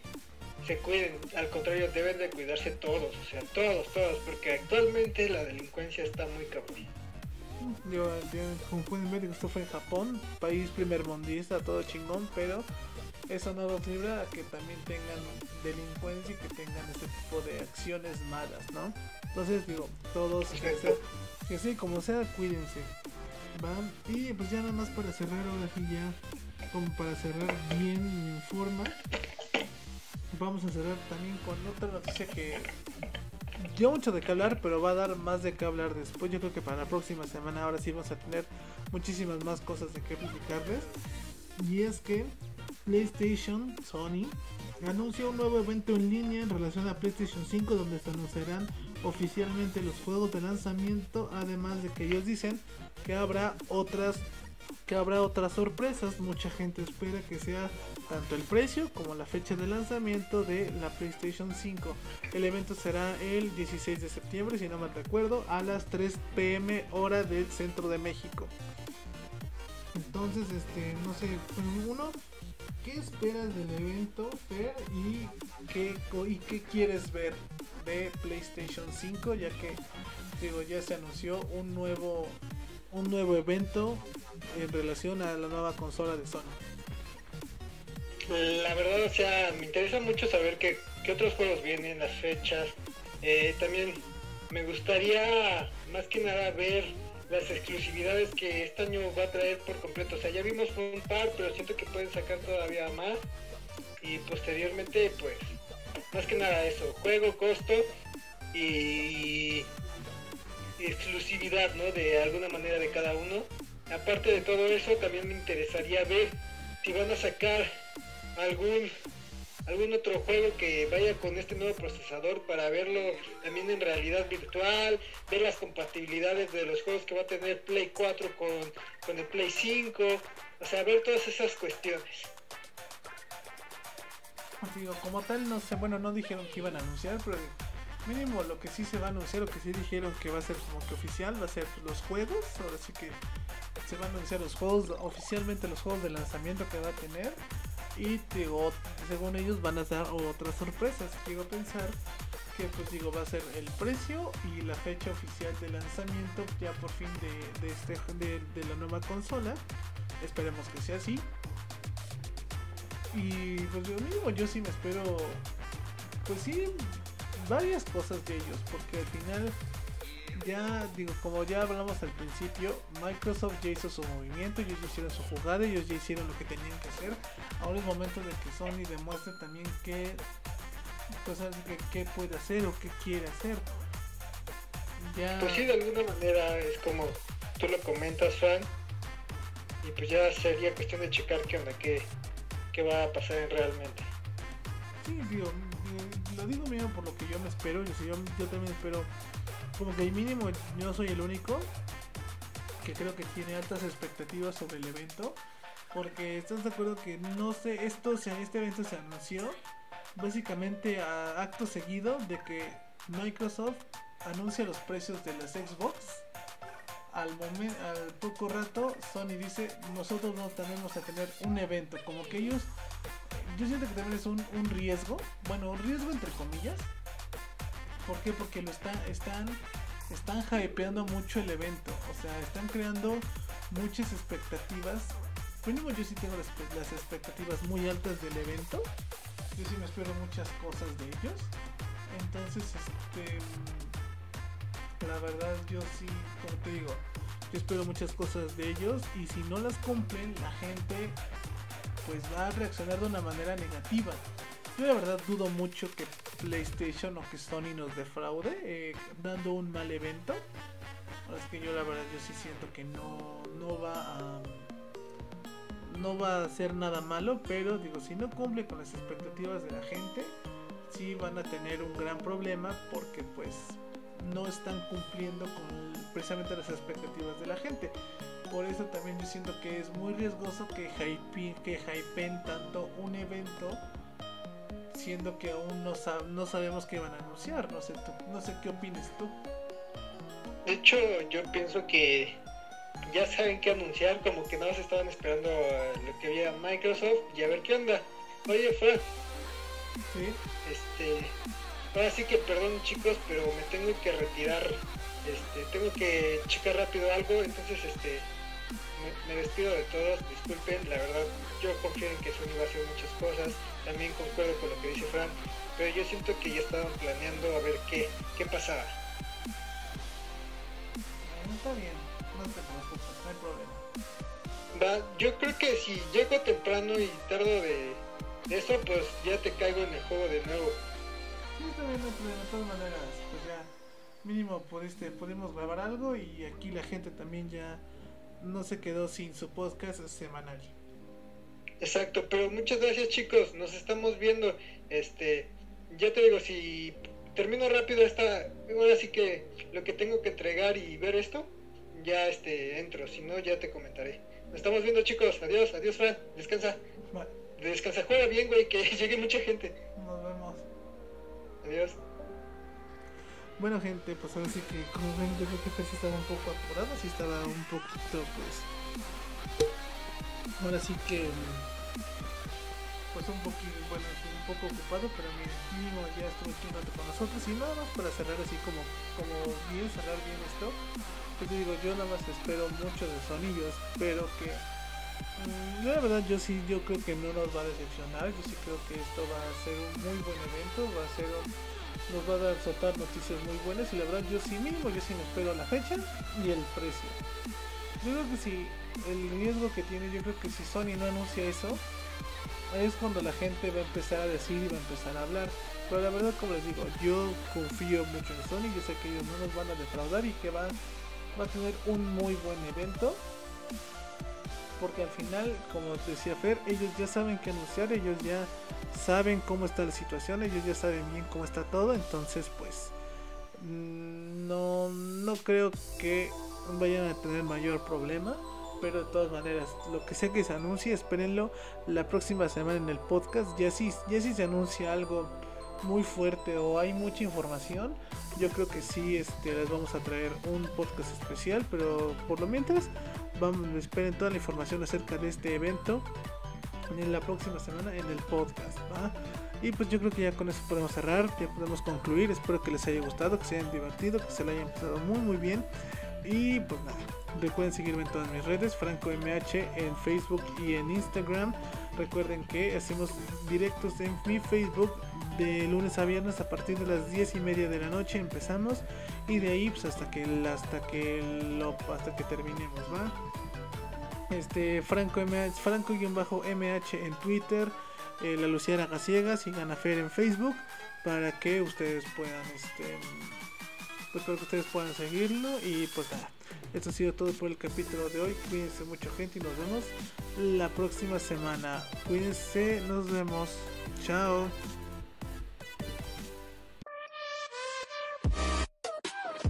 se cuiden, al contrario, deben de cuidarse todos, o sea, todos, todos, porque actualmente la delincuencia está muy cabrón. Yo, como pueden ver, esto fue en Japón, país primer mundista, todo chingón, pero eso no los libra a que también tengan delincuencia y que tengan este tipo de acciones malas, ¿no? Entonces digo, todos que sí, como sea, cuídense. ¿van? Y pues ya nada más para cerrar, ahora sí ya, como para cerrar bien en forma, vamos a cerrar también con otra noticia que dio mucho de qué hablar, pero va a dar más de qué hablar después. Yo creo que para la próxima semana ahora sí vamos a tener muchísimas más cosas de qué publicarles. Y es que PlayStation, Sony, anunció un nuevo evento en línea en relación a PlayStation 5 donde se anunciarán oficialmente los juegos de lanzamiento, además de que ellos dicen que habrá otras que habrá otras sorpresas. Mucha gente espera que sea tanto el precio como la fecha de lanzamiento de la PlayStation 5. El evento será el 16 de septiembre, si no me recuerdo, a las 3 pm hora del centro de México. Entonces, este, no sé, uno, ¿qué esperas del evento, Fer? ¿Y qué, y qué quieres ver de PlayStation 5? Ya que, digo, ya se anunció un nuevo, un nuevo evento en relación a la nueva consola de Sony. La verdad, o sea, me interesa mucho saber qué, otros juegos vienen, las fechas. Eh, también me gustaría más que nada ver las exclusividades que este año va a traer por completo. O sea, ya vimos un par, pero siento que pueden sacar todavía más. Y posteriormente, pues, más que nada eso, juego, costo y, exclusividad, ¿no? De alguna manera de cada uno. Aparte de todo eso, también me interesaría ver si van a sacar algún algún otro juego que vaya con este nuevo procesador para verlo también en realidad virtual, ver las compatibilidades de los juegos que va a tener Play 4 con, con el Play 5, o sea, ver todas esas cuestiones. Digo, como tal, no sé, bueno, no dijeron que iban a anunciar, pero mínimo lo que sí se va a anunciar, lo que sí dijeron que va a ser como que oficial, va a ser los juegos, ahora sí que se van a anunciar los juegos, oficialmente los juegos de lanzamiento que va a tener y digo, según ellos van a dar otras sorpresas. Quiero pensar que pues digo va a ser el precio y la fecha oficial de lanzamiento ya por fin de, este de, la nueva consola. Esperemos que sea así. Y pues yo mismo yo sí me espero pues sí varias cosas de ellos porque al final ya digo, como ya hablamos al principio, Microsoft ya hizo su movimiento, ellos ya hicieron su jugada, ellos ya hicieron lo que tenían que hacer. Ahora es momento de que Sony demuestre también qué, pues, qué puede hacer o qué quiere hacer. Ya... Pues sí, de alguna manera es como tú lo comentas, Fan, y pues ya sería cuestión de checar qué onda, qué, va a pasar realmente. Sí, digo, lo digo mismo por lo que yo me espero, yo, yo, yo también espero como que mínimo yo soy el único que creo que tiene altas expectativas sobre el evento. Porque estás de acuerdo que no sé, esto, este evento se anunció básicamente a acto seguido de que Microsoft anuncia los precios de las Xbox. Al al poco rato, Sony dice nosotros no tenemos a tener un evento. Como que ellos, yo siento que también es un, un riesgo, bueno, un riesgo entre comillas, ¿Por qué? Porque lo están, están, están hypeando mucho el evento. O sea, están creando muchas expectativas. Mínimo yo sí tengo las, expectativas muy altas del evento. Yo sí me espero muchas cosas de ellos. Entonces, este la verdad yo sí, como te digo, yo espero muchas cosas de ellos y si no las cumplen, la gente pues va a reaccionar de una manera negativa. Yo la verdad dudo mucho que PlayStation o que Sony nos defraude eh, dando un mal evento. Es que yo la verdad yo sí siento que no, no va a no va a ser nada malo, pero digo, si no cumple con las expectativas de la gente, sí van a tener un gran problema porque pues no están cumpliendo con precisamente las expectativas de la gente. por eso también yo siento que es muy riesgoso que hype, que hypen tanto un evento siendo que aún no, no sabemos qué van a anunciar, no sé tú, no sé qué opinas tú. De hecho, yo pienso que ya saben qué anunciar, como que nada más estaban esperando lo que había Microsoft y a ver qué onda. Oye, Fran. Sí. Este, ahora sí que perdón chicos, pero me tengo que retirar. Este, tengo que checar rápido algo, entonces este me, despido de todos, disculpen, la verdad yo confío en que Sony va a hacer muchas cosas, también concuerdo con lo que dice Fran, pero yo siento que ya estaban planeando a ver qué, qué pasaba. está bien, no te preocupes, no hay problema. Va, yo creo que si llego temprano y tardo de, eso, pues ya te caigo en el juego de nuevo. Sí, también no problema, de todas maneras, pues ya mínimo pudiste, pudimos grabar algo y aquí la gente también ya no se quedó sin su podcast semanal. Exacto, pero muchas gracias chicos, nos estamos viendo. Este, ya te digo, si termino rápido esta, ahora sí que lo que tengo que entregar y ver esto, ya este entro, si no ya te comentaré. Nos estamos viendo chicos, adiós, adiós Fran, descansa. Descansa, juega bien güey, que llegue mucha gente. Nos vemos. Adiós. Bueno gente, pues ahora sí que como ven yo creo que Fer estaba un poco apurado, sí estaba un poquito pues ahora sí que pues un poquito bueno un poco ocupado pero mínimo ya estuvo aquí un rato con nosotros y nada más para cerrar así como como bien cerrar bien esto pues digo yo nada más espero mucho de Sony yo espero que la verdad yo sí yo creo que no nos va a decepcionar yo sí creo que esto va a ser un muy buen evento va a ser nos va a dar soltar noticias muy buenas y la verdad yo sí mismo yo sí me espero la fecha y el precio. Yo creo que si el riesgo que tiene, yo creo que si Sony no anuncia eso, es cuando la gente va a empezar a decir y va a empezar a hablar. Pero la verdad, como les digo, yo confío mucho en Sony, yo sé que ellos no nos van a defraudar y que va, va a tener un muy buen evento porque al final, como decía Fer, ellos ya saben qué anunciar, ellos ya saben cómo está la situación, ellos ya saben bien cómo está todo, entonces pues mm, no, no creo que vayan a tener mayor problema. Pero de todas maneras, lo que sea que se anuncie, espérenlo la próxima semana en el podcast. Ya si, ya si se anuncia algo muy fuerte o hay mucha información, yo creo que sí este, les vamos a traer un podcast especial. Pero por lo mientras, vamos, esperen toda la información acerca de este evento en la próxima semana en el podcast. Y pues yo creo que ya con eso podemos cerrar, ya podemos concluir. Espero que les haya gustado, que se hayan divertido, que se lo hayan pasado muy muy bien. Y pues nada, recuerden seguirme en todas mis redes, Franco MH en Facebook y en Instagram. Recuerden que hacemos directos en mi Facebook de lunes a viernes a partir de las 10 y media de la noche empezamos y de ahí pues hasta que hasta que lo hasta que terminemos va este franco mh franco mh en twitter eh, la luciana Gaciegas y ganafer en facebook para que ustedes puedan este pues para que ustedes puedan seguirlo y pues nada. Esto ha sido todo por el capítulo de hoy. Cuídense mucho gente y nos vemos la próxima semana. Cuídense nos vemos. Chao.